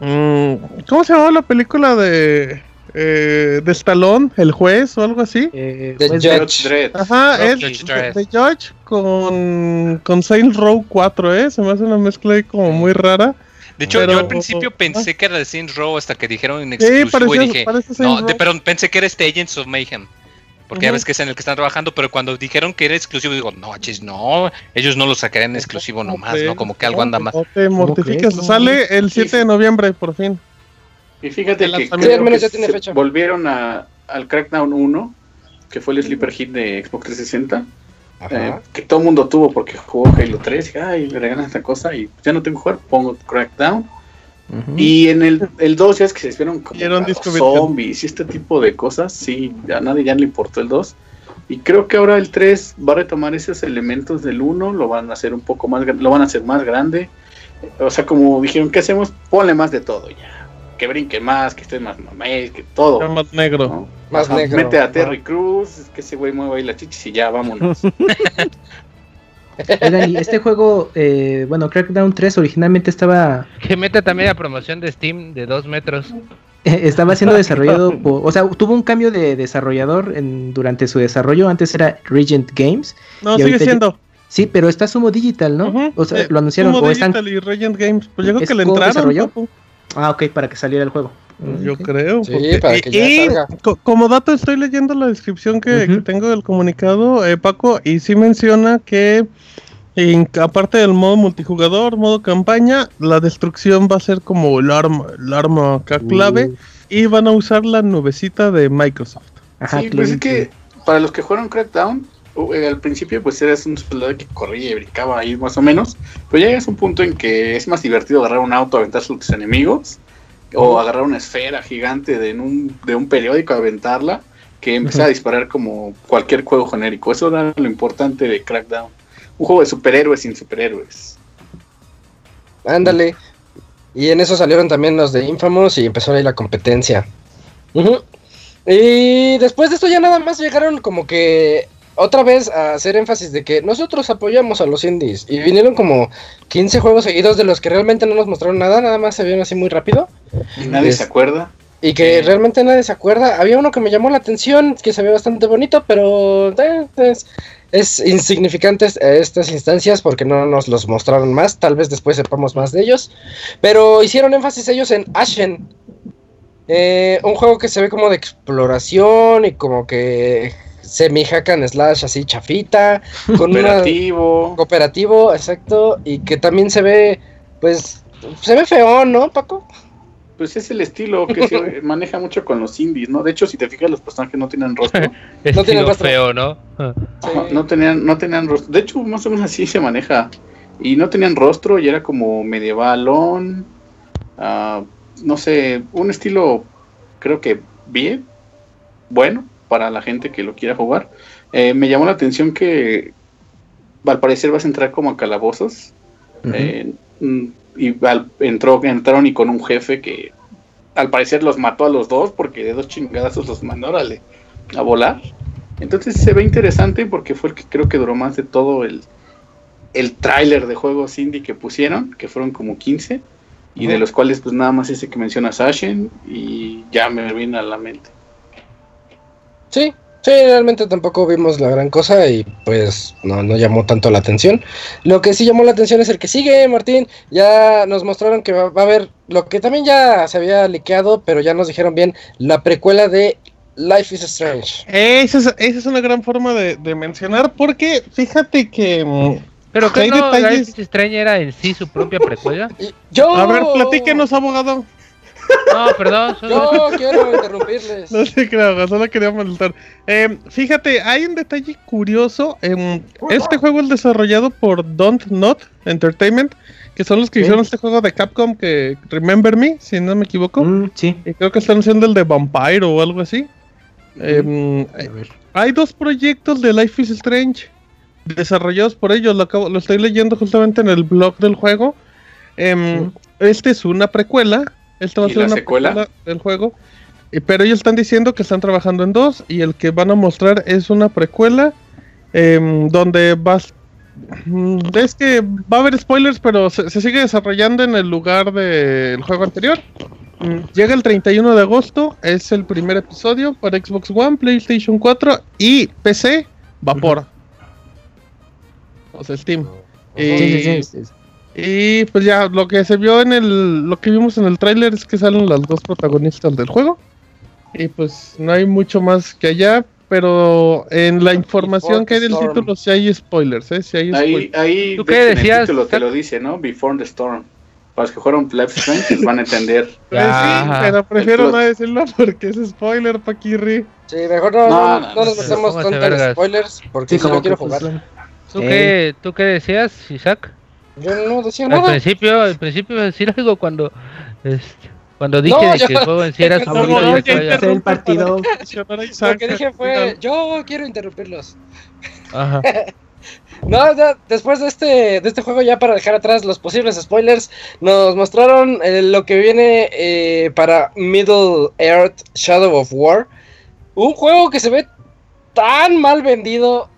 mm, ¿Cómo se llamaba la película de... Eh, de Stallone, el juez o algo así? eh, The pues, Judge. Dredd. Ajá, Judge es Dredd. The Judge con, con Saints Row 4, ¿eh? Se me hace una mezcla ahí como muy rara. De hecho, Pero- yo al principio pensé que era de Saints Row hasta que dijeron en Sí, exclusivo y parecía- dije, parece no, de- pero pensé que era este Agents of Mayhem. Porque ya ves que es en el que están trabajando, pero cuando dijeron que era exclusivo, digo, no, chis, no, ellos no lo sacarían exclusivo nomás, ¿no? Como que algo anda más. No te mortifiques. Sale el 7 de noviembre, por fin. Y fíjate El que, creo Sí, al menos que ya tiene fecha. volvieron a, al Crackdown 1, que fue el sleeper hit de Xbox 360, eh, que todo el mundo tuvo porque jugó Halo 3, y ay, me regalan esta cosa y ya no tengo que jugar, pongo Crackdown. Y en el, el 2 ya es que se vieron como era un disco zombies y este tipo de cosas, sí, a nadie ya le importó el 2. Y creo que ahora el 3 va a retomar esos elementos del 1, lo van a hacer un poco más, lo van a hacer más grande. O sea, como dijeron, ¿qué hacemos? Ponle más de todo ya. Que brinque más, que esté más mamey, que todo. Ya más negro. ¿no? Más negro. Mete a Terry Cruz, que ese güey mueva ahí la chichis y ya, vámonos. Oigan, y este juego, eh, bueno, Crackdown 3 originalmente estaba Que mete también la promoción de Steam de 2 metros. eh, estaba siendo desarrollado por, o sea, tuvo un cambio de desarrollador en- durante su desarrollo. Antes era Regent Games. No, Y sigue ya- siendo. Sí, pero está Sumo Digital, ¿no? O sea, Eh, lo anunciaron Sumo o están Digital y Regent Games. Pues yo creo ¿Es que le entraron. Ah, ok, para que saliera el juego. Yo creo. Sí, porque- para que ya y salga. co- como dato estoy leyendo la descripción que, tengo del comunicado, eh, Paco, y sí menciona que en- aparte del modo multijugador, modo campaña, la destrucción va a ser como el arma, el arma acá clave y van a usar la nubecita de Microsoft. Ajá, sí, pues es que para los que jugaron Crackdown, uh, eh, al principio pues eras un soldado que corría y brincaba ahí más o menos, pero ya llegas a un punto en que es más divertido agarrar un auto, aventarse a tus enemigos, o agarrar una esfera gigante de, en un, de un periódico, aventarla, que empezar a disparar como cualquier juego genérico. Eso era lo importante de Crackdown. Un juego de superhéroes sin superhéroes. Ándale. Y en eso salieron también los de Infamous y empezó ahí la competencia. Y después de esto ya nada más llegaron como que otra vez a hacer énfasis de que nosotros apoyamos a los indies. Y vinieron como 15 juegos seguidos de los que realmente no nos mostraron nada, nada más se vieron así muy rápido. Y nadie Es- se acuerda. Y que realmente nadie se acuerda. Había uno que me llamó la atención, que se ve bastante bonito, pero eh, es, es insignificante estas instancias porque no nos los mostraron más. Tal vez después sepamos más de ellos. Pero hicieron énfasis ellos en Ashen. Eh, un juego que se ve como de exploración y como que semi hack and slash así chafita. Con una Cooperativo. cooperativo, exacto. Y que también se ve, pues, se ve feo, ¿no, Paco? Pues es el estilo que se maneja mucho con los indies, ¿no? De hecho, si te fijas, los personajes no tienen rostro. No tiene Estilo rostro. feo, ¿no? No tenían, no tenían rostro. De hecho, más o menos así se maneja. Y no tenían rostro y era como medievalón. ah, no sé, un estilo creo que bien, bueno, para la gente que lo quiera jugar. Eh, me llamó la atención que al parecer vas a entrar como a calabozos. Eh, mm, y al- entró, entraron y con un jefe que al parecer los mató a los dos porque de dos chingadazos los mandó órale, a volar. Entonces se ve interesante porque fue el que creo que duró más de todo el, el tráiler de juegos indie que pusieron, que fueron como 15, y de los cuales pues nada más ese que menciona Sashen y ya me viene a la mente. Sí, sí, realmente tampoco vimos la gran cosa y pues no, no llamó tanto la atención. Lo que sí llamó la atención es el que sigue, Martín. Ya nos mostraron que va, va a haber lo que también ya se había liqueado, pero ya nos dijeron bien, la precuela de Life is Strange. Esa es, esa es una gran forma de, de mencionar porque fíjate que... mm, Pero que hay no, detalles- Life is Strange era en sí su propia precuela. Yo, A ver, platíquenos, abogado. No, perdón. solo- Yo quiero interrumpirles. No sé, creo, solo quería molestar. Eh, fíjate, hay un detalle curioso. este juego es desarrollado por Don't Not Entertainment, que son los que hicieron este juego de Capcom que Remember Me, si no me equivoco. Mm, sí. Y creo que están haciendo el de Vampire o algo así. A ver. hay dos proyectos de Life is Strange desarrollados por ellos. Lo, acabo- lo estoy leyendo justamente en el blog del juego. Em. Este es una precuela. Esta va a ¿Y ser una secuela? del juego. Pero ellos están diciendo que están trabajando en dos. Y el que van a mostrar es una precuela. em, donde vas. mm, Es que va a haber spoilers, pero se, se sigue desarrollando en el lugar del juego anterior. Mm, Llega el 31 de agosto, es el primer episodio para Xbox One, PlayStation 4 y PC, Vapor. O sea, Steam. Sí, sí, sí, Y, pues ya, lo que se vio en el. Lo que vimos en el tráiler es que salen las dos protagonistas del juego. Y pues no hay mucho más que allá. Pero en la información que hay del Storm. título sí hay spoilers, ¿eh? Sí hay Ahí, spoilers. ahí ¿Tú de qué decías, el título te lo dice, ¿no? Before the Storm. Para los que jugaron Life Strange pues van a entender. Pues sí, pero prefiero no decirlo porque es spoiler, Paquirri. Sí, mejor no, No, no, no, no nos no, metemos tanto en spoilers porque Sí, si no como quiero pues, jugar. ¿Tú, qué, ¿Tú qué decías, Isaac? Yo no decía Al nada. principio, al principio iba a decir algo cuando, este, cuando dije No, de yo- que el juego en sí era su el partido. Lo que dije fue, yo quiero interrumpirlos. Ajá. No, ya, después de este, de este juego, ya para dejar atrás los posibles spoilers, nos mostraron eh, lo que viene eh, para Middle Earth Shadow of War. Un juego que se ve tan mal vendido,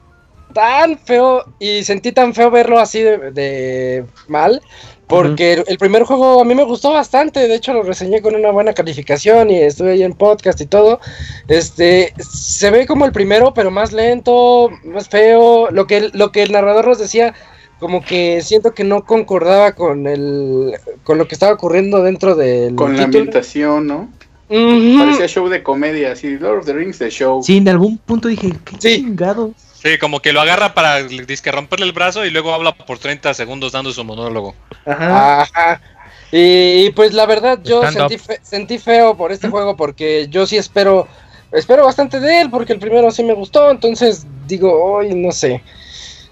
tan feo, y sentí tan feo verlo así de, de mal. Porque el- el primer juego a mí me gustó bastante, de hecho lo reseñé con una buena calificación y estuve ahí en podcast y todo. Este, se ve como el primero, pero más lento, más feo. Lo que, lo que el narrador nos decía, como que siento que no concordaba con el, con lo que estaba ocurriendo dentro del Con la ambientación, ¿no? Parecía show de comedia, así, Lord of the Rings de show. Sí, en algún punto dije, qué Sí. chingado. Sí, como que lo agarra para disque romperle el brazo y luego habla por 30 segundos dando su monólogo. Ajá. Ajá. Y pues la verdad yo sentí, fe- sentí feo por este juego porque yo sí espero espero bastante de él porque el primero sí me gustó, entonces digo, hoy no sé.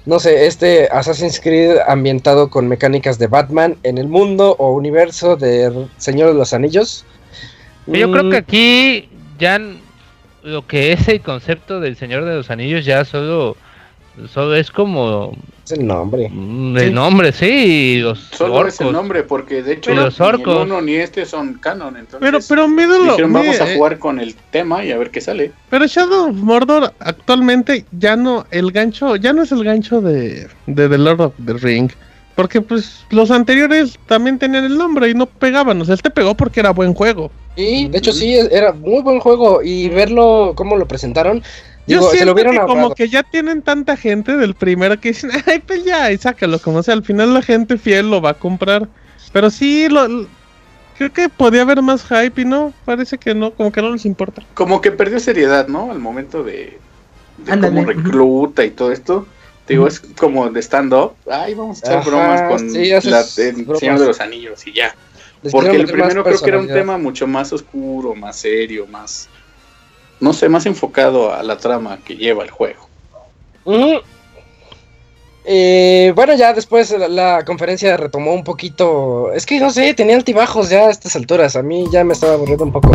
No sé, este Assassin's Creed ambientado con mecánicas de Batman en el mundo o universo de Señor de los Anillos. Yo creo Mm, que aquí ya lo que es el concepto del Señor de los Anillos ya solo, solo es como es el nombre. mm, el nombre, sí, y los Solo es el orcos. nombre, porque de hecho los ni el orcos. uno ni este son canon. Entonces, Pero, pero Middle dijeron, vamos a eh, jugar con el tema y a ver qué sale. Pero Shadow of Mordor actualmente ya no, el gancho, ya no es el gancho de, de The Lord of the Ring. Porque pues los anteriores también tenían el nombre y no pegaban. O sea, este pegó porque era buen juego. Y de hecho sí, era muy buen juego y verlo cómo lo presentaron. Yo digo, se lo siento que ahorrado. como que ya tienen tanta gente del primero que dicen, ay, pues ya, y sácalo. Como sea, al final la gente fiel lo va a comprar. Pero sí, lo, lo- creo que podía haber más hype y no, parece que no, como que no les importa. Como que perdió seriedad, ¿no? Al momento de, cómo recluta y todo esto. Digo, es como de stand-up. Ay, vamos a echar Ajá, bromas con sí, la, el bromas. Señor de los Anillos y ya. Les Porque el primero creo que era un tema mucho más oscuro, más serio, más... No sé, más enfocado a la trama que lleva el juego. Ujú. Eh, bueno, ya después la, la conferencia retomó un poquito. Es que no sé, tenía altibajos ya a estas alturas. A mí ya me estaba aburriendo un poco.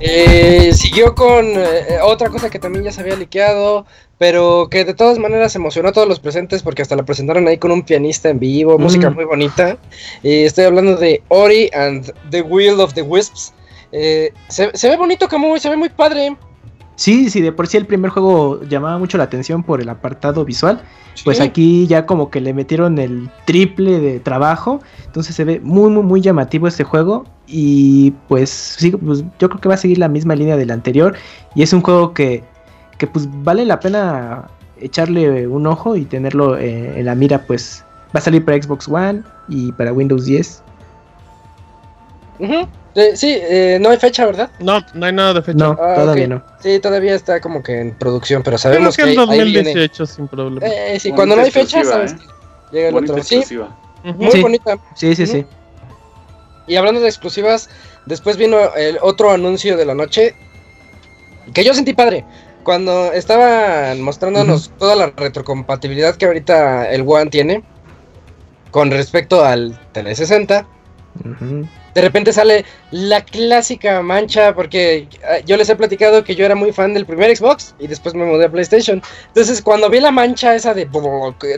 Eh, siguió con eh, otra cosa que también ya se había liqueado, pero que de todas maneras emocionó a todos los presentes porque hasta la presentaron ahí con un pianista en vivo, música Mm. muy bonita. Eh, estoy hablando de Ori and the Will of the Wisps. Eh, se, se ve bonito, Camuy, se ve muy padre. Sí, sí, de por sí el primer juego llamaba mucho la atención por el apartado visual. Pues aquí ya como que le metieron el triple de trabajo. Entonces se ve muy, muy, muy llamativo este juego. Y pues sí, pues yo creo que va a seguir la misma línea del anterior. Y es un juego que, que pues vale la pena echarle un ojo y tenerlo eh, en la mira. Pues va a salir para Xbox One y para Windows 10. Ujú. Eh, sí, eh, no hay fecha, ¿verdad? No, no hay nada de fecha. No, Ah, todavía no. Sí, todavía está como que en producción, pero Creo sabemos que que, ahí viene. 2018 sin problema. Eh, sí, Bonita cuando no hay fecha, sabes ¿eh? que llega el Bonita otro. Sí, exclusiva. Ujú. muy Sí. bonita. Sí, sí, sí. Y hablando de exclusivas, después vino el otro anuncio de la noche que yo sentí padre. Cuando estaban mostrándonos toda la retrocompatibilidad que ahorita el One tiene con respecto al 360, Ujú. De repente sale la clásica mancha, porque eh, yo les he platicado que yo era muy fan del primer Xbox y después me mudé a PlayStation. Entonces, cuando vi la mancha esa de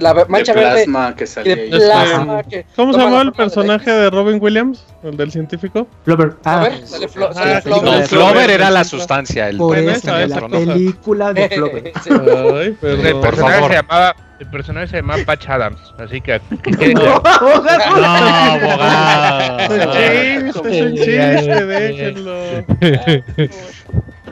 la mancha de verde plasma que y salía de ahí. plasma, que ¿Cómo se llamaba el de personaje de Robin Williams? El del científico. Flover. A Ah, ver, sale Flo- Ah, de Flover Flower, era la sustancia, el por eso, la película de Flover. Sí. Ay, El perdón. Por personaje favor. se llamaba, el personaje se llamaba Patch Adams, así que, que quede claro. No, abogado. Es un chiste, es un chiste, déjenlo.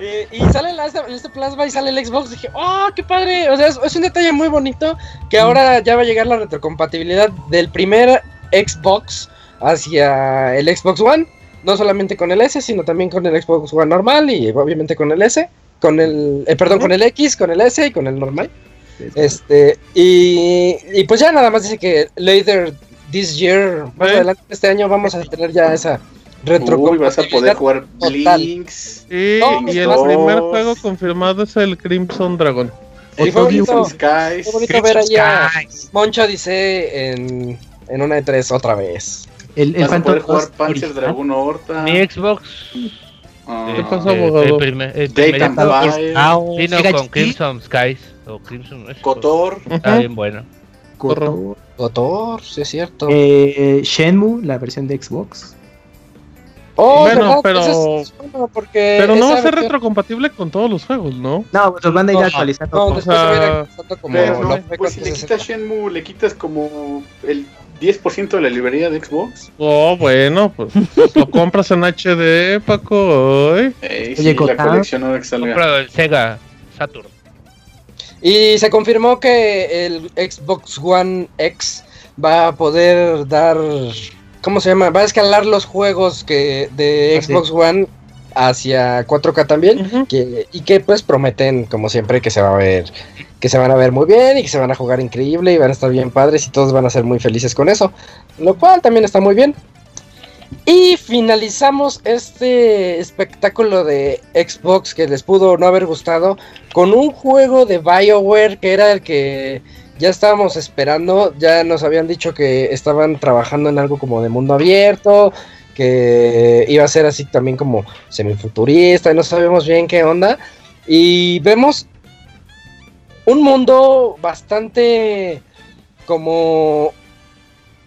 Eh, y sale la, esta- este plasma y sale el Xbox. Dije, ¡oh, qué padre! O sea, es, es un detalle muy bonito que ahora ya va a llegar la retrocompatibilidad del primer Xbox hacia el Xbox One, no solamente con el S, sino también con el Xbox One normal y obviamente con el S, con el, eh, perdón, con el X, con el S y con el normal. Este, y, y pues ya nada más dice que later this year, más ¿Eh? adelante este año vamos a tener ya esa retro Uy, vas a poder jugar Blinks. Y, No, y el no. primer juego confirmado es el Crimson Dragon. Sí, fue bonito, Skies. fue bonito ver ahí a Moncho dice en, en una de tres otra vez. El, el Vas a poder jugar Panzer. Dragoon Horta. Mi Xbox. ah, ¿Qué pasó, eh, abogado? el primer, el Date and Fire. vino con. Crimson Skies. O Crimson. es- Kotor. Está bien bueno. Corro. Cotor, sí es cierto. Eh, Shenmue, la versión de Xbox. oh, bueno, ¿verdad? pero- es bueno porque Pero no va a ser versión- retrocompatible con todos los juegos, ¿no? No, pues los van a ir No, actualizando. No, O después se va a ir sea, actualizando como Pero, fue pues si le 360. quitas Shenmue, le quitas como el 10% de la librería de Xbox. Oh, bueno, pues lo compras en HD, Paco. Eh, Oye, sí, la Kotan. colección salga. Comprado el Sega Saturn. Y se confirmó que el Xbox One X va a poder dar. ¿Cómo se llama? Va a escalar los juegos que de Ah, sí. Xbox One hacia 4K también. Que, y que pues prometen, como siempre, que se va a ver, que se van a ver muy bien y que se van a jugar increíble y van a estar bien padres y todos van a ser muy felices con eso. Lo cual también está muy bien. Y finalizamos este espectáculo de Xbox que les pudo no haber gustado con un juego de BioWare que era el que ya estábamos esperando. Ya nos habían dicho que estaban trabajando en algo como de mundo abierto, que iba a ser así también como semifuturista, y no sabemos bien qué onda. Y vemos un mundo bastante como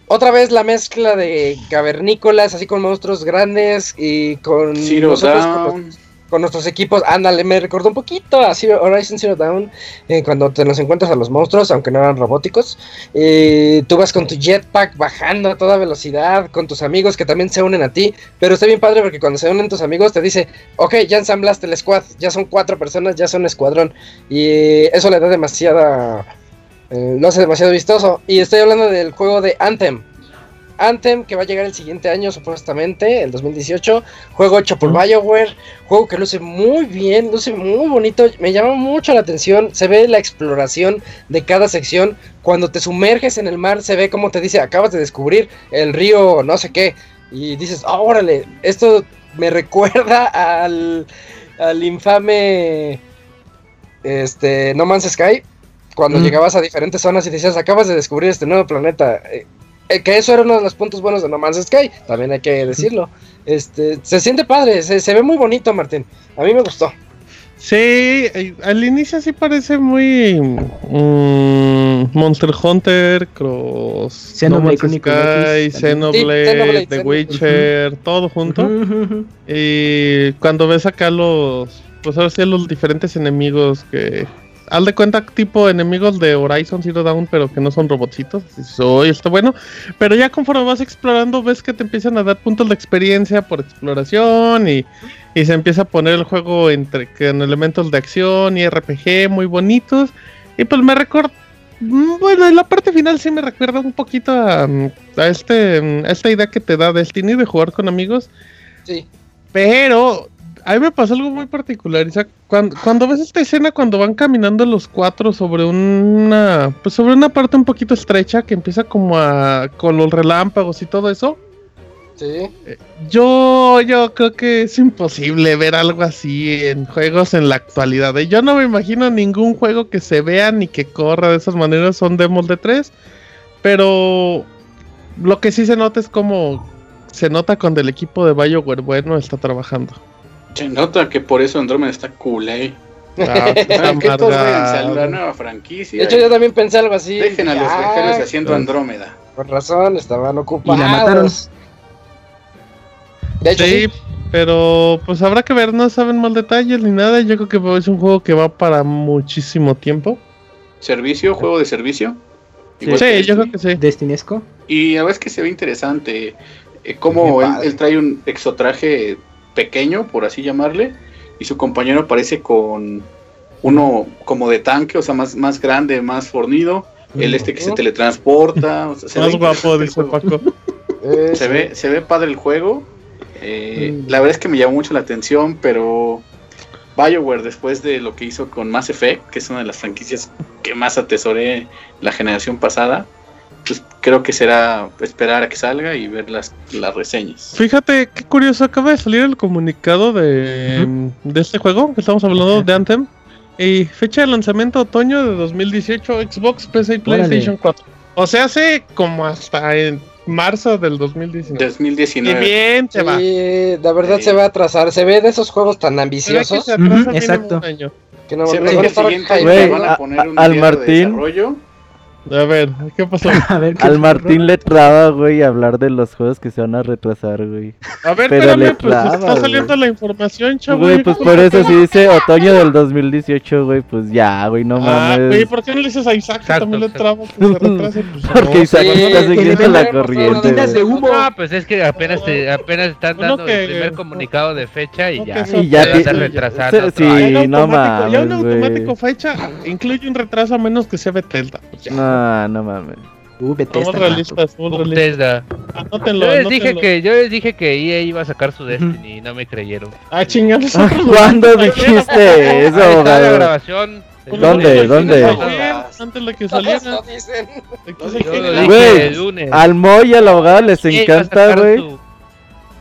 otra vez la mezcla de cavernícolas, así con monstruos grandes y con nosotros con, los- con nuestros equipos. Ándale, me recordó un poquito a Zero- Horizon Zero Down eh, cuando te los encuentras a los monstruos, aunque no eran robóticos. Eh, tú vas con tu jetpack bajando a toda velocidad, con tus amigos que también se unen a ti. Pero está bien padre porque cuando se unen tus amigos te dice, ok, ya ensamblaste el squad, ya son cuatro personas, ya son escuadrón. Y eh, eso le da demasiada... eh, lo hace demasiado vistoso. Y estoy hablando del juego de Anthem. Anthem, que va a llegar el siguiente año, supuestamente, el 2018. Juego hecho por BioWare. Juego que luce muy bien, luce muy bonito. Me llama mucho la atención. Se ve la exploración de cada sección. Cuando te sumerges en el mar, se ve como te dice: Acabas de descubrir el río, no sé qué. Y dices: "Ah, órale, esto me recuerda al, al infame este, No Man's Sky. Cuando Mm. llegabas a diferentes zonas y decías: Acabas de descubrir este nuevo planeta. Eh, eh, que eso era uno de los puntos buenos de No Man's Sky, también hay que decirlo. Este, se siente padre, se, se ve muy bonito, Martín. A mí me gustó. Sí, eh, al inicio sí parece muy mm, Monster Hunter, Cross, Xenoblade No Sky, X, Xenoblade, Sí, Xenoblade, The Xenoblade. Witcher, todo junto. Y cuando ves acá los, pues ahora sí los diferentes enemigos que, haz de cuenta tipo enemigos de Horizon Zero Dawn, pero que no son robotcitos. "Uy, está bueno. Pero ya conforme vas explorando, ves que te empiezan a dar puntos de experiencia por exploración y, y se empieza a poner el juego entre con elementos de acción y RPG muy bonitos. Y pues me recuerda. Bueno, en la parte final sí me recuerda un poquito a, a este, a esta idea que te da Destiny de jugar con amigos. Sí. Pero a mí me pasó algo muy particular. Sea, cuando, cuando ves esta escena, cuando van caminando los cuatro sobre una, pues sobre una parte un poquito estrecha que empieza como a con los relámpagos y todo eso. Sí. Yo, yo creo que es imposible ver algo así en juegos en la actualidad. ¿eh? Yo no me imagino ningún juego que se vea ni que corra de esas maneras. Son demos de tres. Pero lo que sí se nota es como se nota cuando el equipo de BioWare bueno está trabajando. Se nota que por eso Andrómeda está cool, eh. Ah, Ah, que todos vayan a la nueva franquicia. De hecho, yo también pensé algo así. Dejen a los becarios haciendo pues. Andrómeda. Con razón, estaban Y ocupados. la mataron. De hecho, Sí, sí. pero pues habrá que ver, no saben más detalles ni nada. Yo creo que es un juego que va para muchísimo tiempo. ¿Servicio? ¿Juego de servicio? Sí, yo creo que sí. Destinesco. Y a veces que se ve interesante eh, cómo Muy él, padre. él trae un exotraje pequeño, por así llamarle, y su compañero aparece con uno como de tanque, o sea, más, más grande, más fornido, el este que se teletransporta. o sea, se ve Más guapo, dice. Paco. Se ve, se ve padre el juego. Eh, Mm. La verdad es que me llamó mucho la atención, pero BioWare, después de lo que hizo con Mass Effect, que es una de las franquicias que más atesoré la generación pasada, pues creo que será esperar a que salga y ver las, las reseñas. Fíjate qué curioso, acaba de salir el comunicado de, de este juego que estamos hablando de Anthem. Y fecha de lanzamiento otoño de 2018, Xbox, PC y Órale. PlayStation 4. O sea, hace como hasta en marzo del 2019. Y 2019. bien se va. Sí, la verdad Sí. se va a atrasar. Se ve de esos juegos tan que ambiciosos se atrasa mínimo exacto. un año. que no Se ve van a que van a- al de Martín. A ver, ¿qué pasó? A ver, ¿qué Al Martín le traba, güey, hablar de los juegos que se van a retrasar, güey. A ver, Pero le espérame, pues traba, está saliendo la información, chavo. Güey, pues por eso si dice otoño del 2018, güey, pues ya, güey, no Ah, mames. güey, ¿por qué no le dices a Isaac que Exacto, también le traba que se retrase? Pues, Porque no. Isaac sí, está que siguiendo la corriente. Humo. No, pues es que apenas te, apenas están Uno dando que- el primer comunicado de fecha y no ya. Y ya se ti- está retrasando. sí, no automático- Ya un mames, automático fecha incluye un retraso a menos que sea Bethesda. Pues ya. No, no mames. Uh, Bethesda, Somos realistas, somos realistas. Bethesda. Anótenlo, Yo les dije que yo les dije que EA iba a sacar su Destiny y no me creyeron. Ah, chingados. Ah, ¿Cuándo dijiste eso, Ahí está la abogado? grabación. ¿Dónde? ¿Dónde? Antes de que saliera. Güey. Al Moy y al abogado les a encanta, güey, su-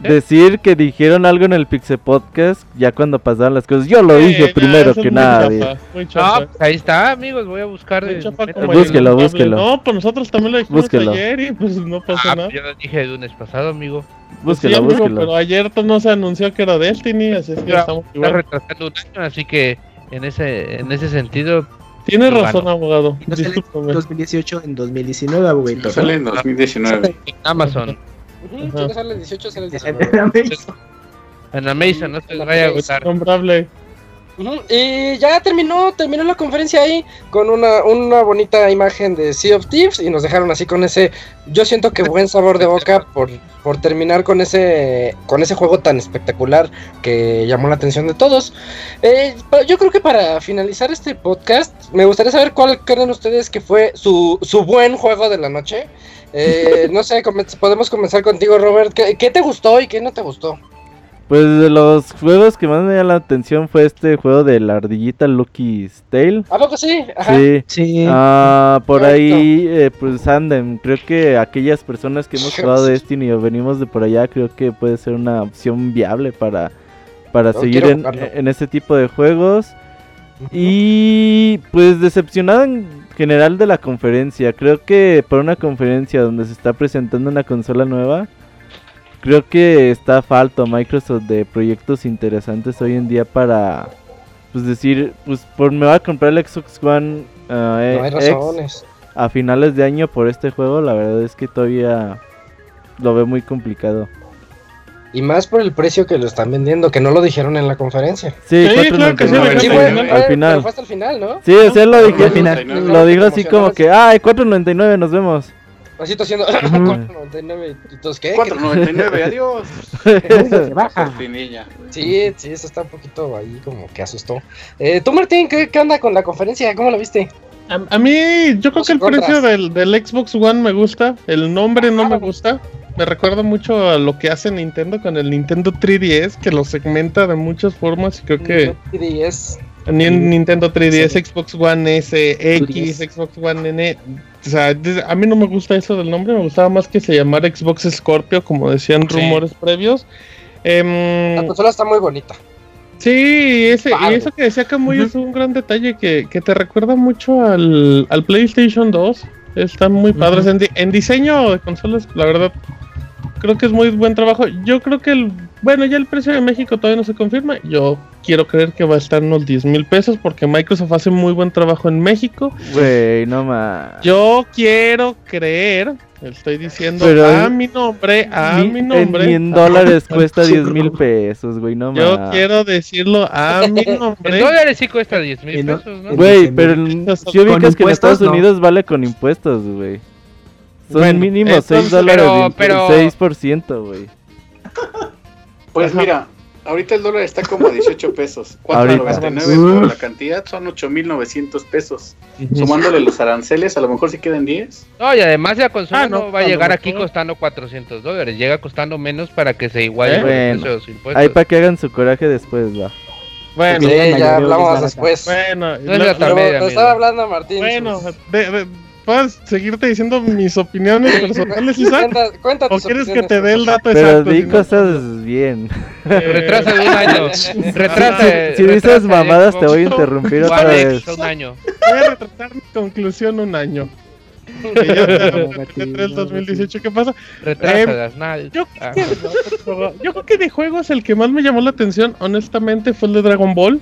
decir que dijeron algo en el Pixel Podcast ya cuando pasaban las cosas. Yo lo Eh, dije primero que nadie. No, chafa. pues ahí está, amigos. Voy a buscar. El Búsquelo, búsquelo. No, pues nosotros también lo dijimos Búsquelo. ayer y pues no pasó Ah, nada. yo lo dije el lunes pasado, amigo. Búsquelo, Sí, amigo, búsquelo. Pero ayer no se anunció que era Destiny, así es que Ya, estamos Está igual. retrasando un año, así que en ese en ese sentido, Tienes Yo razón, abogado. No sale en Discúlpame. 2018 en 2019, abuelito. ¿no? Sale en 2019. en Amazon, Si no sale el 18, sale el En 19. Amazon. en Amazon, no te vaya a gustar. Nombrable. Y ya terminó, terminó la conferencia ahí con una, una bonita imagen de Sea of Thieves y nos dejaron así con ese, yo siento que buen sabor de boca por, por terminar con ese, con ese juego tan espectacular que llamó la atención de todos. Eh, yo creo que para finalizar este podcast, me gustaría saber cuál creen ustedes que fue su, su buen juego de la noche. Eh, no sé, podemos comenzar contigo, Robert. ¿Qué, qué te gustó y qué no te gustó? Pues de los juegos que más me llama la atención fue este juego de la ardillita Lucky's Tale. ¿A poco sí? Ajá. Sí. Sí. Ah, por Correcto. ahí, eh, pues Andem, creo que aquellas personas que hemos jugado Destiny o venimos de por allá, creo que puede ser una opción viable para, para seguir en, en este tipo de juegos. Y pues decepcionado en general de la conferencia. Creo que por una conferencia donde se está presentando una consola nueva, creo que está falto Microsoft de proyectos interesantes hoy en día para pues decir, pues por me voy a comprar el Xbox One No hay X razones. a finales de año por este juego, la verdad es que todavía lo veo muy complicado. Y más por el precio que lo están vendiendo, que no lo dijeron en la conferencia. Sí, Sí, claro que sí, 4.99. Sí, no, fue, no, fue- no, al pero final. fue hasta el final, ¿no? Sí, o sea, lo al dije, final. lo dijo así como que, ay, 4.99, nos vemos. Así tú haciendo 4.99 y todos, ¿qué? 4.99, adiós. Se baja. Sí, sí, eso está un poquito ahí como que asustó. Eh, tú, Martín, ¿qué, qué onda con la conferencia? ¿Cómo la viste? A, a mí, yo creo que el precio contras. del, del Xbox One me gusta. El nombre no me gusta. Me recuerda mucho a lo que hace Nintendo con el Nintendo 3DS, que lo segmenta de muchas formas. Y creo que Y es ni en Nintendo 3DS, Sí. Xbox One S, X, 3DS. Xbox One N. O sea, a mí no me gusta eso del nombre. Me gustaba más que se llamara Xbox Scorpio, como decían Sí. rumores previos. Em, la consola está muy bonita. Sí, ese, y eso que decía Camuy es un gran detalle que, que te recuerda mucho al, al PlayStation 2. Están muy padres. En, di- en diseño de consolas, la verdad, creo que es muy buen trabajo. Yo creo que el. Bueno, ya el precio de México todavía no se confirma. Yo quiero creer que va a estar en unos 10 mil pesos porque Microsoft hace muy buen trabajo en México. Güey, no más. Yo quiero creer, estoy diciendo Pero a mi nombre, a mi en- nombre. Ni en dólares cuesta 10 mil pesos, güey, no Yo más. quiero decirlo a mi En nombre. dólares sí cuesta 10 Y mil no- pesos, ¿no? en- Güey, pero en- si ubicas que en Estados no. Unidos vale con impuestos, güey. Son Bueno, mínimo 6 entonces, dólares, pero- pero- 6%, güey. Pues Ajá. mira, Ahorita el dólar está como a 18 pesos. 4.99 por la cantidad son 8.900 pesos. Sumándole los aranceles, a lo mejor si quedan 10. No, y además la consola ah, no, va a llegar aquí costando 400 dólares. Llega costando menos para que se iguale ¿Eh? Ahí para que hagan su coraje después, va. Bueno, ya hablamos después. Bueno, no, estaba hablando Martín. Bueno, ¿puedes seguirte diciendo mis opiniones personales, Isaac? Cuenta, ¿O quieres que te dé el dato Pero exacto? Pero di cosas bien. Eh... Retrasa de un año. Retrasa. Si, si dices mamadas, te voy a interrumpir otra vez. Un año. Voy a retrasar mi conclusión un año. 2018, ¿qué pasa? Eh, yo, yo, creo que de juegos el que más me llamó la atención, honestamente, fue el de Dragon Ball.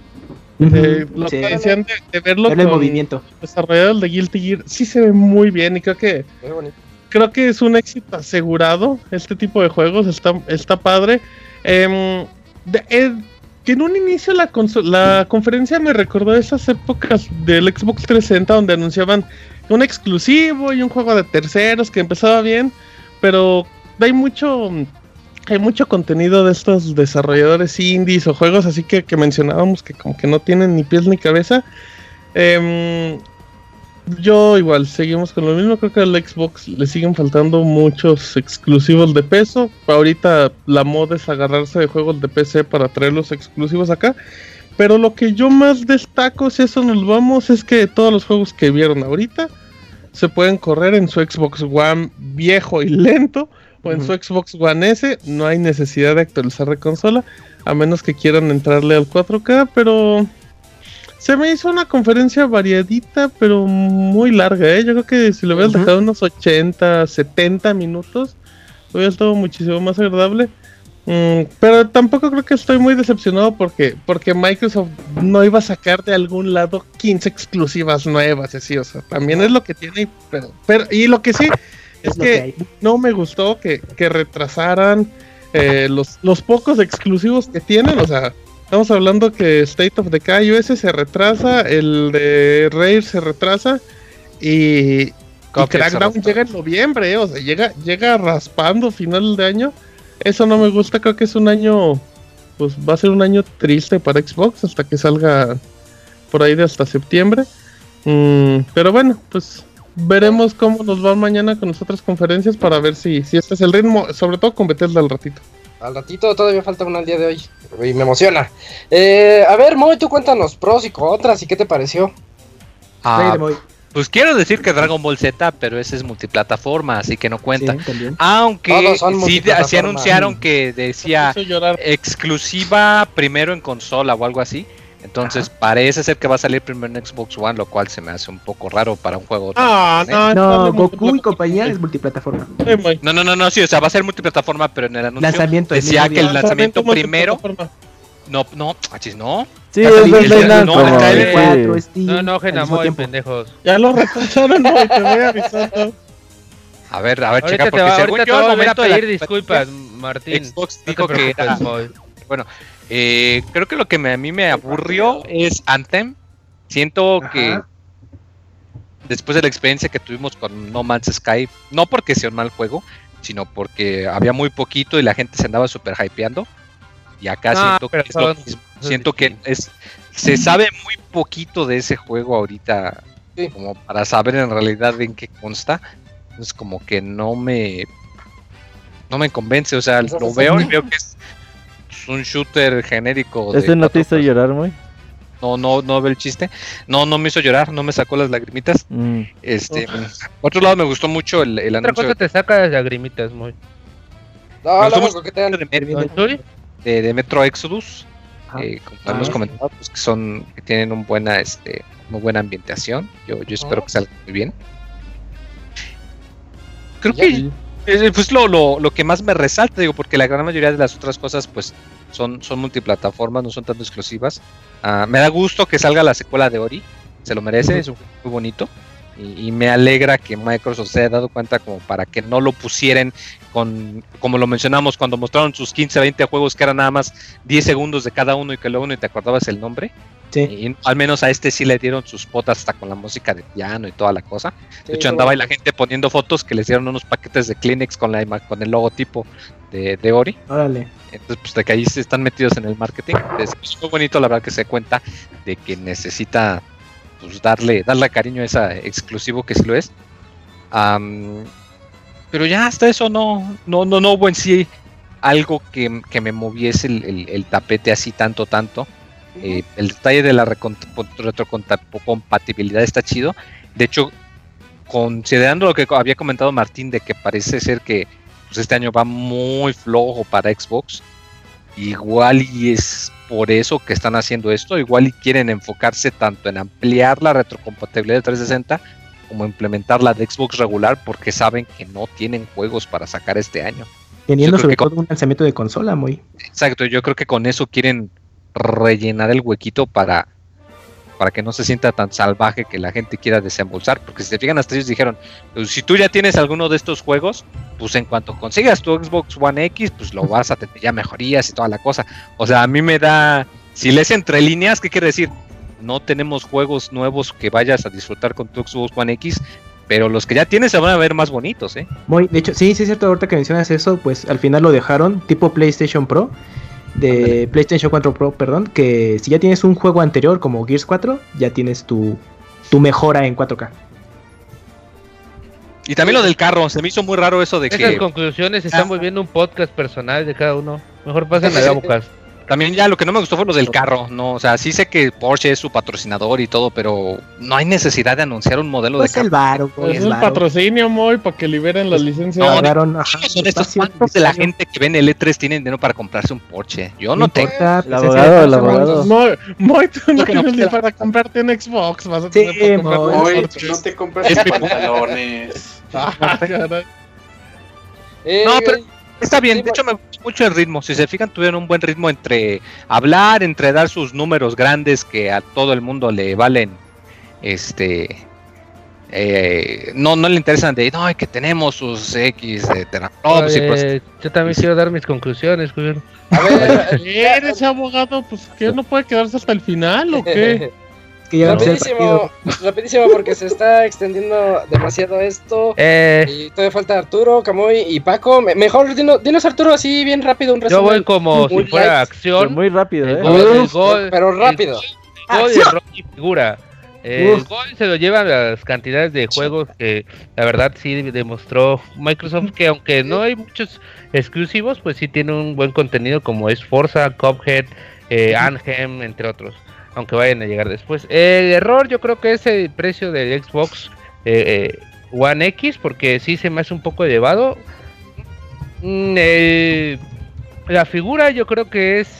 Eh, lo que decían de, verlo el movimiento. desarrollado el de Guilty Gear, sí se ve muy bien y creo que creo que es un éxito asegurado este tipo de juegos, está, está padre. Eh, que en un inicio la, la conferencia me recordó esas épocas del Xbox 360 donde anunciaban un exclusivo y un juego de terceros que empezaba bien, pero hay mucho hay mucho contenido de estos desarrolladores indies o juegos así que, que mencionábamos que como que no tienen ni pies ni cabeza. Em, yo igual, seguimos con lo mismo, creo que al Xbox le siguen faltando muchos exclusivos de peso. Ahorita la moda es agarrarse de juegos de PC para traer los exclusivos acá. Pero lo que yo más destaco, si eso nos vamos, es que todos los juegos que vieron ahorita se pueden correr en su Xbox One viejo y lento o en su Xbox One S. No hay necesidad de actualizar de consola, a menos que quieran entrarle al 4K, pero se me hizo una conferencia variadita, pero muy larga, ¿eh? Yo creo que si le hubieras dejado unos 80, 70 minutos, hubiera estado muchísimo más agradable. Mm, pero tampoco creo que estoy muy decepcionado porque, porque Microsoft no iba a sacar de algún lado 15 exclusivas nuevas, así, o sea, también es lo que tiene, pero, pero y lo que sí es, que, no me gustó que, retrasaran eh, los, los pocos exclusivos que tienen, o sea, estamos hablando que State of Decay US se retrasa, el de Rare se retrasa y, y Crackdown llega en noviembre, o sea, llega, llega raspando final de año. Eso no me gusta, creo que es un año, pues va a ser un año triste para Xbox hasta que salga por ahí de hasta septiembre. Mm, pero bueno, pues veremos cómo nos va mañana con las otras conferencias para ver si, si este es el ritmo, sobre todo con Bethesda al ratito. Al ratito todavía falta una al día de hoy y me emociona. Eh, a ver, Moy, tú cuéntanos pros y contras y qué te pareció. Ah, pues quiero decir que Dragon Ball Z, pero ese es multiplataforma, así que no cuenta. Aunque sí, anunciaron que decía exclusiva primero en consola o algo así. Entonces parece ser que va a salir primero en Xbox One, lo cual se me hace un poco raro para un juego. Ah, no, no, Goku y compañía es multiplataforma. No, no, no, no, sí, o sea, va a ser multiplataforma, pero en el anuncio decía que el lanzamiento primero no, no, achis, no. Sí, es verdad. No, no, no, no, pendejos. Ya lo retrasaron, no, te voy avisando. A ver, a ver, checa, porque va, según yo, al momento de ir, disculpas, Martín. Xbox dijo que era, Bueno, eh, creo que lo que me, a mí me aburrió es Anthem. Siento que después de la experiencia que tuvimos con No Man's Sky, no porque sea un mal juego, sino porque había muy poquito y la gente se andaba super hypeando. Y acá siento que es lo mismo. Siento que es, se sabe muy poquito de ese juego ahorita, como para saber en realidad en qué consta. Es como que no me no me convence, o sea, lo veo y veo que es un shooter genérico. ¿Ese no te hizo llorar, muy? No, no, no ve el chiste. No, no me hizo llorar, no me sacó las lagrimitas. Mm. Este, por otro lado me gustó mucho el, el anuncio. Otra cosa te saca las lagrimitas, muy. No, no, que te de, de, Metro Exodus, eh, como ah, hemos comentado, pues, que son que tienen un buena, este, muy buena ambientación. Yo, yo espero oh. que salga muy bien. Creo que es pues, lo, lo, lo, que más me resalta, digo, porque la gran mayoría de las otras cosas, pues, son, son multiplataformas, no son tanto exclusivas. Ah, me da gusto que salga la secuela de Ori, se lo merece, es muy bonito. Y, me alegra que Microsoft se haya dado cuenta como para que no lo pusieran con, como lo mencionamos cuando mostraron sus 15, 20 juegos que eran nada más 10 segundos de cada uno y que luego no te acordabas el nombre. Y al menos a este sí le dieron sus potas hasta con la música de piano y toda la cosa. de hecho, andaba ahí la gente poniendo fotos que les dieron unos paquetes de Kleenex con, la, con el logotipo de, de Ori. Órale. Entonces, pues de que ahí se están metidos en el marketing. Es muy bonito, la verdad, que se cuenta de que necesita pues, darle, darle cariño a ese exclusivo que sí lo es. pero ya hasta eso no, no, no, no hubo en sí algo que, me moviese el, tapete así tanto, tanto. Eh, el detalle de la retrocompatibilidad está chido. De hecho, considerando lo que había comentado Martín de que parece ser que pues, este año va muy flojo para Xbox, igual y es por eso que están haciendo esto, igual y quieren enfocarse tanto en ampliar la retrocompatibilidad de 360 como implementar la de Xbox regular porque saben que no tienen juegos para sacar este año. Teniendo sobre todo un lanzamiento de consola muy. Exacto, yo creo que con eso quieren rellenar el huequito para para que no se sienta tan salvaje que la gente quiera desembolsar. Porque si se fijan, hasta ellos dijeron, pues, si tú ya tienes alguno de estos juegos, pues en cuanto consigas tu Xbox One X, pues lo vas a tener ya mejorías y toda la cosa. O sea, a mí me da, si lees entre líneas, ¿qué quiere decir? No tenemos juegos nuevos que vayas a disfrutar con tu Xbox One X, pero los que ya tienes se van a ver más bonitos, ¿eh? Muy, de hecho, sí, sí es cierto, ahorita que mencionas eso, pues al final lo dejaron tipo PlayStation Pro de PlayStation 4 Pro, perdón, que si ya tienes un juego anterior como Gears 4, ya tienes tu, tu mejora en 4K. Y también lo del carro, se me hizo muy raro eso de que... Esas conclusiones están volviendo un podcast personal de cada uno. Mejor pasen a buscar. También ya lo que no me gustó fue lo del carro, ¿no? O sea, sí sé que Porsche es su patrocinador y todo, pero no hay necesidad de anunciar un modelo pues de el carro. es un patrocinio, muy para que liberen las licencias. No, son estos cuantos de la gente que ven el E3 tienen dinero para comprarse un Porsche. Yo no, tengo. El abogado, el abogado. Muy, tú no tienes ni para comprarte un Xbox. Vas a tener sí, no te compras pantalones. Ah, no, pero Está bien, de hecho me gusta mucho el ritmo. Si se fijan, tuvieron un buen ritmo entre hablar, entre dar sus números grandes que a todo el mundo le valen. Este. Eh, no, no le interesan de no, que tenemos sus X de pues Yo también quiero dar mis conclusiones, A ver, ¿eres abogado? Pues que no puede quedarse hasta el final o qué? rapidísimo, rapidísimo porque se está extendiendo demasiado esto. Eh. Y todavía falta Arturo, Camoy y Paco. Mejor dinos, Arturo así bien rápido un resumen. Yo voy como si fuera acción. muy rápido, ¿eh? pero rápido. El gol, de Rocky figura. El gol se lo llevan las cantidades de juegos que la verdad sí demostró Microsoft que aunque no hay muchos exclusivos, pues sí tiene un buen contenido como es Forza, Cuphead, eh, Anthem, entre otros aunque vayan a llegar después. El error yo creo que es el precio del Xbox eh, eh, One X, porque sí se me hace un poco elevado. Mm, la figura yo creo que es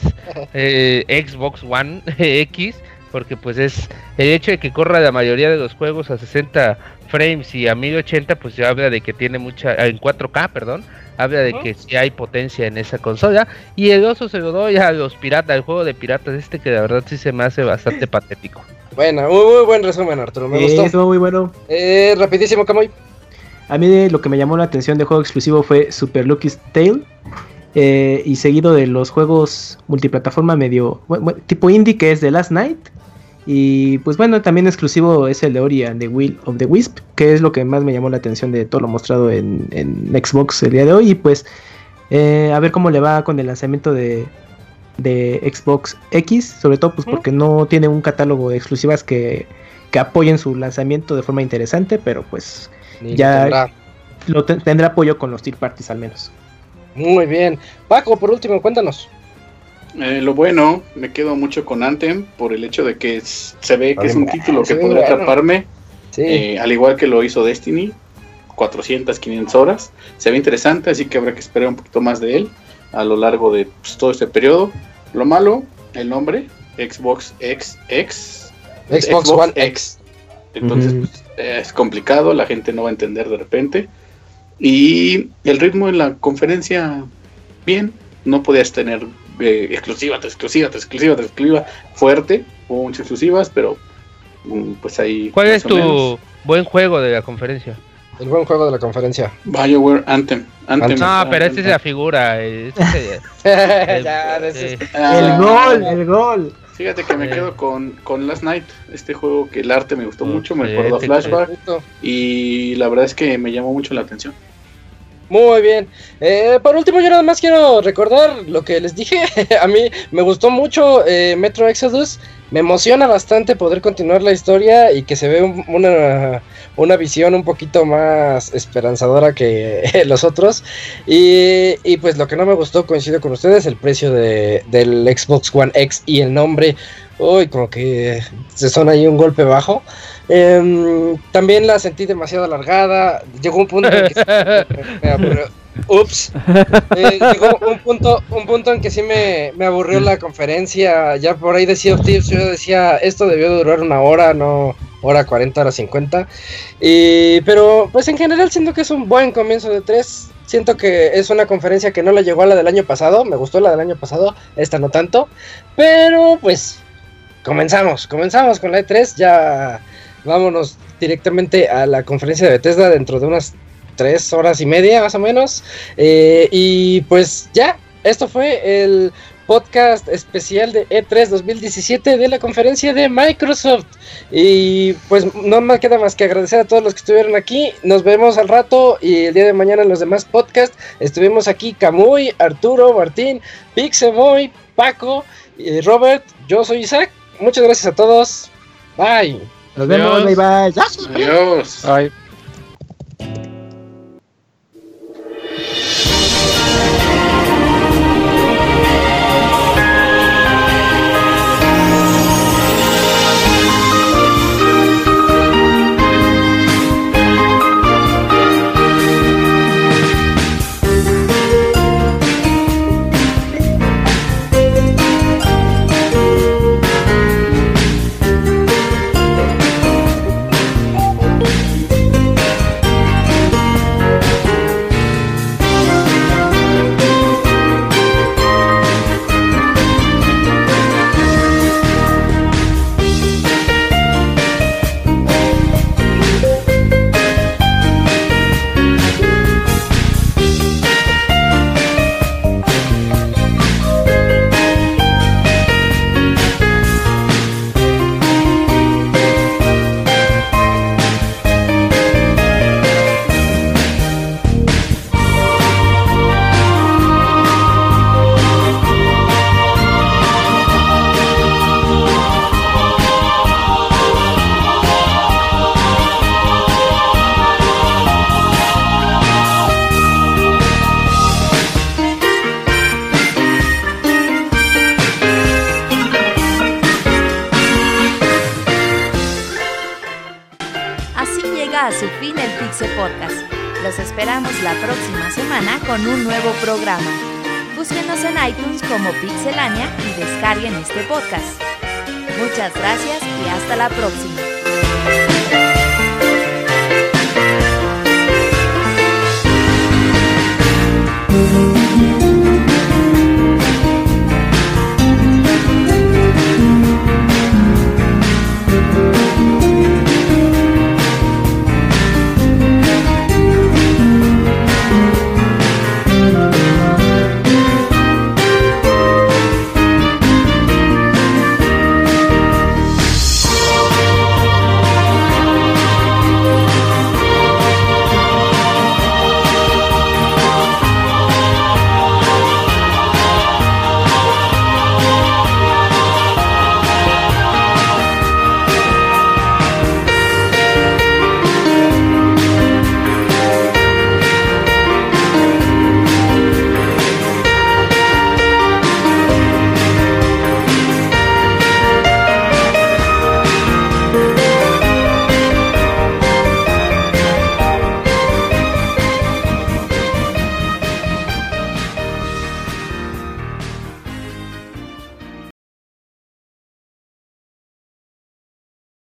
eh, Xbox One X, porque pues es el hecho de que corra la mayoría de los juegos a 60 frames y a 1080, pues ya habla de que tiene mucha, en 4K, perdón, habla de que sí hay potencia en esa consola. Y el oso se lo doy a los piratas, el juego de piratas, este que la verdad sí se me hace bastante patético. Bueno, muy, buen resumen, Arturo. Me gustó. Estuvo muy bueno. Eh, rapidísimo, Camoy. A mí lo que me llamó la atención de juego exclusivo fue Super Lucky's Tale. Eh, y seguido de los juegos multiplataforma medio tipo indie que es The Last Night y pues bueno, también exclusivo es el de Ori and the Will of the Wisp, que es lo que más me llamó la atención de todo lo mostrado en, Xbox el día de hoy. Y pues eh, a ver cómo le va con el lanzamiento de, Xbox X, sobre todo pues porque no tiene un catálogo de exclusivas que, apoyen su lanzamiento de forma interesante, pero pues ya lo tendrá apoyo con los tier parties al menos. Muy bien. Paco, por último, cuéntanos. Eh, lo bueno, me quedo mucho con Anthem por el hecho de que se ve que es un título que podría atraparme, eh, al igual que lo hizo Destiny, 400, 500 horas. Se ve interesante, así que habrá que esperar un poquito más de él a lo largo de pues, todo este periodo. Lo malo, el nombre, Xbox X, X Xbox, One X. Entonces pues, es complicado, la gente no va a entender de repente. Y el ritmo de la conferencia, bien, no podías tener exclusiva, exclusiva, exclusiva, exclusiva, fuerte, hubo muchas exclusivas, pero mm, pues ahí. ¿Cuál es tu buen juego de la conferencia? El buen juego de la conferencia. BioWare Anthem. Anthem. No, pero esta es la figura. el, gol, el gol. Fíjate que me quedo con, con Last Night, este juego que el arte me gustó mucho, me recordó Flashback y la verdad es que me llamó mucho la atención. Muy bien. Eh, por último, yo nada más quiero recordar lo que les dije. a mí me gustó mucho eh, Metro Exodus. Me emociona bastante poder continuar la historia y que se ve una, una visión un poquito más esperanzadora que los otros. Y, y, pues lo que no me gustó, coincido con ustedes, el precio de, del Xbox One X y el nombre. Uy, como que se son ahí un golpe bajo. Eh, también la sentí demasiado alargada. Llegó un punto en que me, aburrió. Ups. Eh, llegó un punto, un punto en que sí me, me, aburrió la conferencia. Ya por ahí decía Tips, yo decía, esto debió durar una hora, no hora 40, hora 50. Y, pero pues en general siento que es un buen comienzo de tres. Siento que es una conferencia que no la llegó a la del año pasado. Me gustó la del año pasado, esta no tanto. Pero pues comenzamos, comenzamos con la E3. Ya vámonos directamente a la conferencia de Bethesda dentro de unas tres horas y media más o menos. Eh, y pues ya, esto fue el podcast especial de E E3 2017 de la conferencia de Microsoft. Y pues no me queda más que agradecer a todos los que estuvieron aquí. Nos vemos al rato y el día de mañana en los demás podcasts. Estuvimos aquí Camuy, Arturo, Martín, Pixemoy, Paco, y Robert. Yo soy Isaac. Muchas gracias a todos. Bye. Nos vemos, bye bye. Adiós. Bye.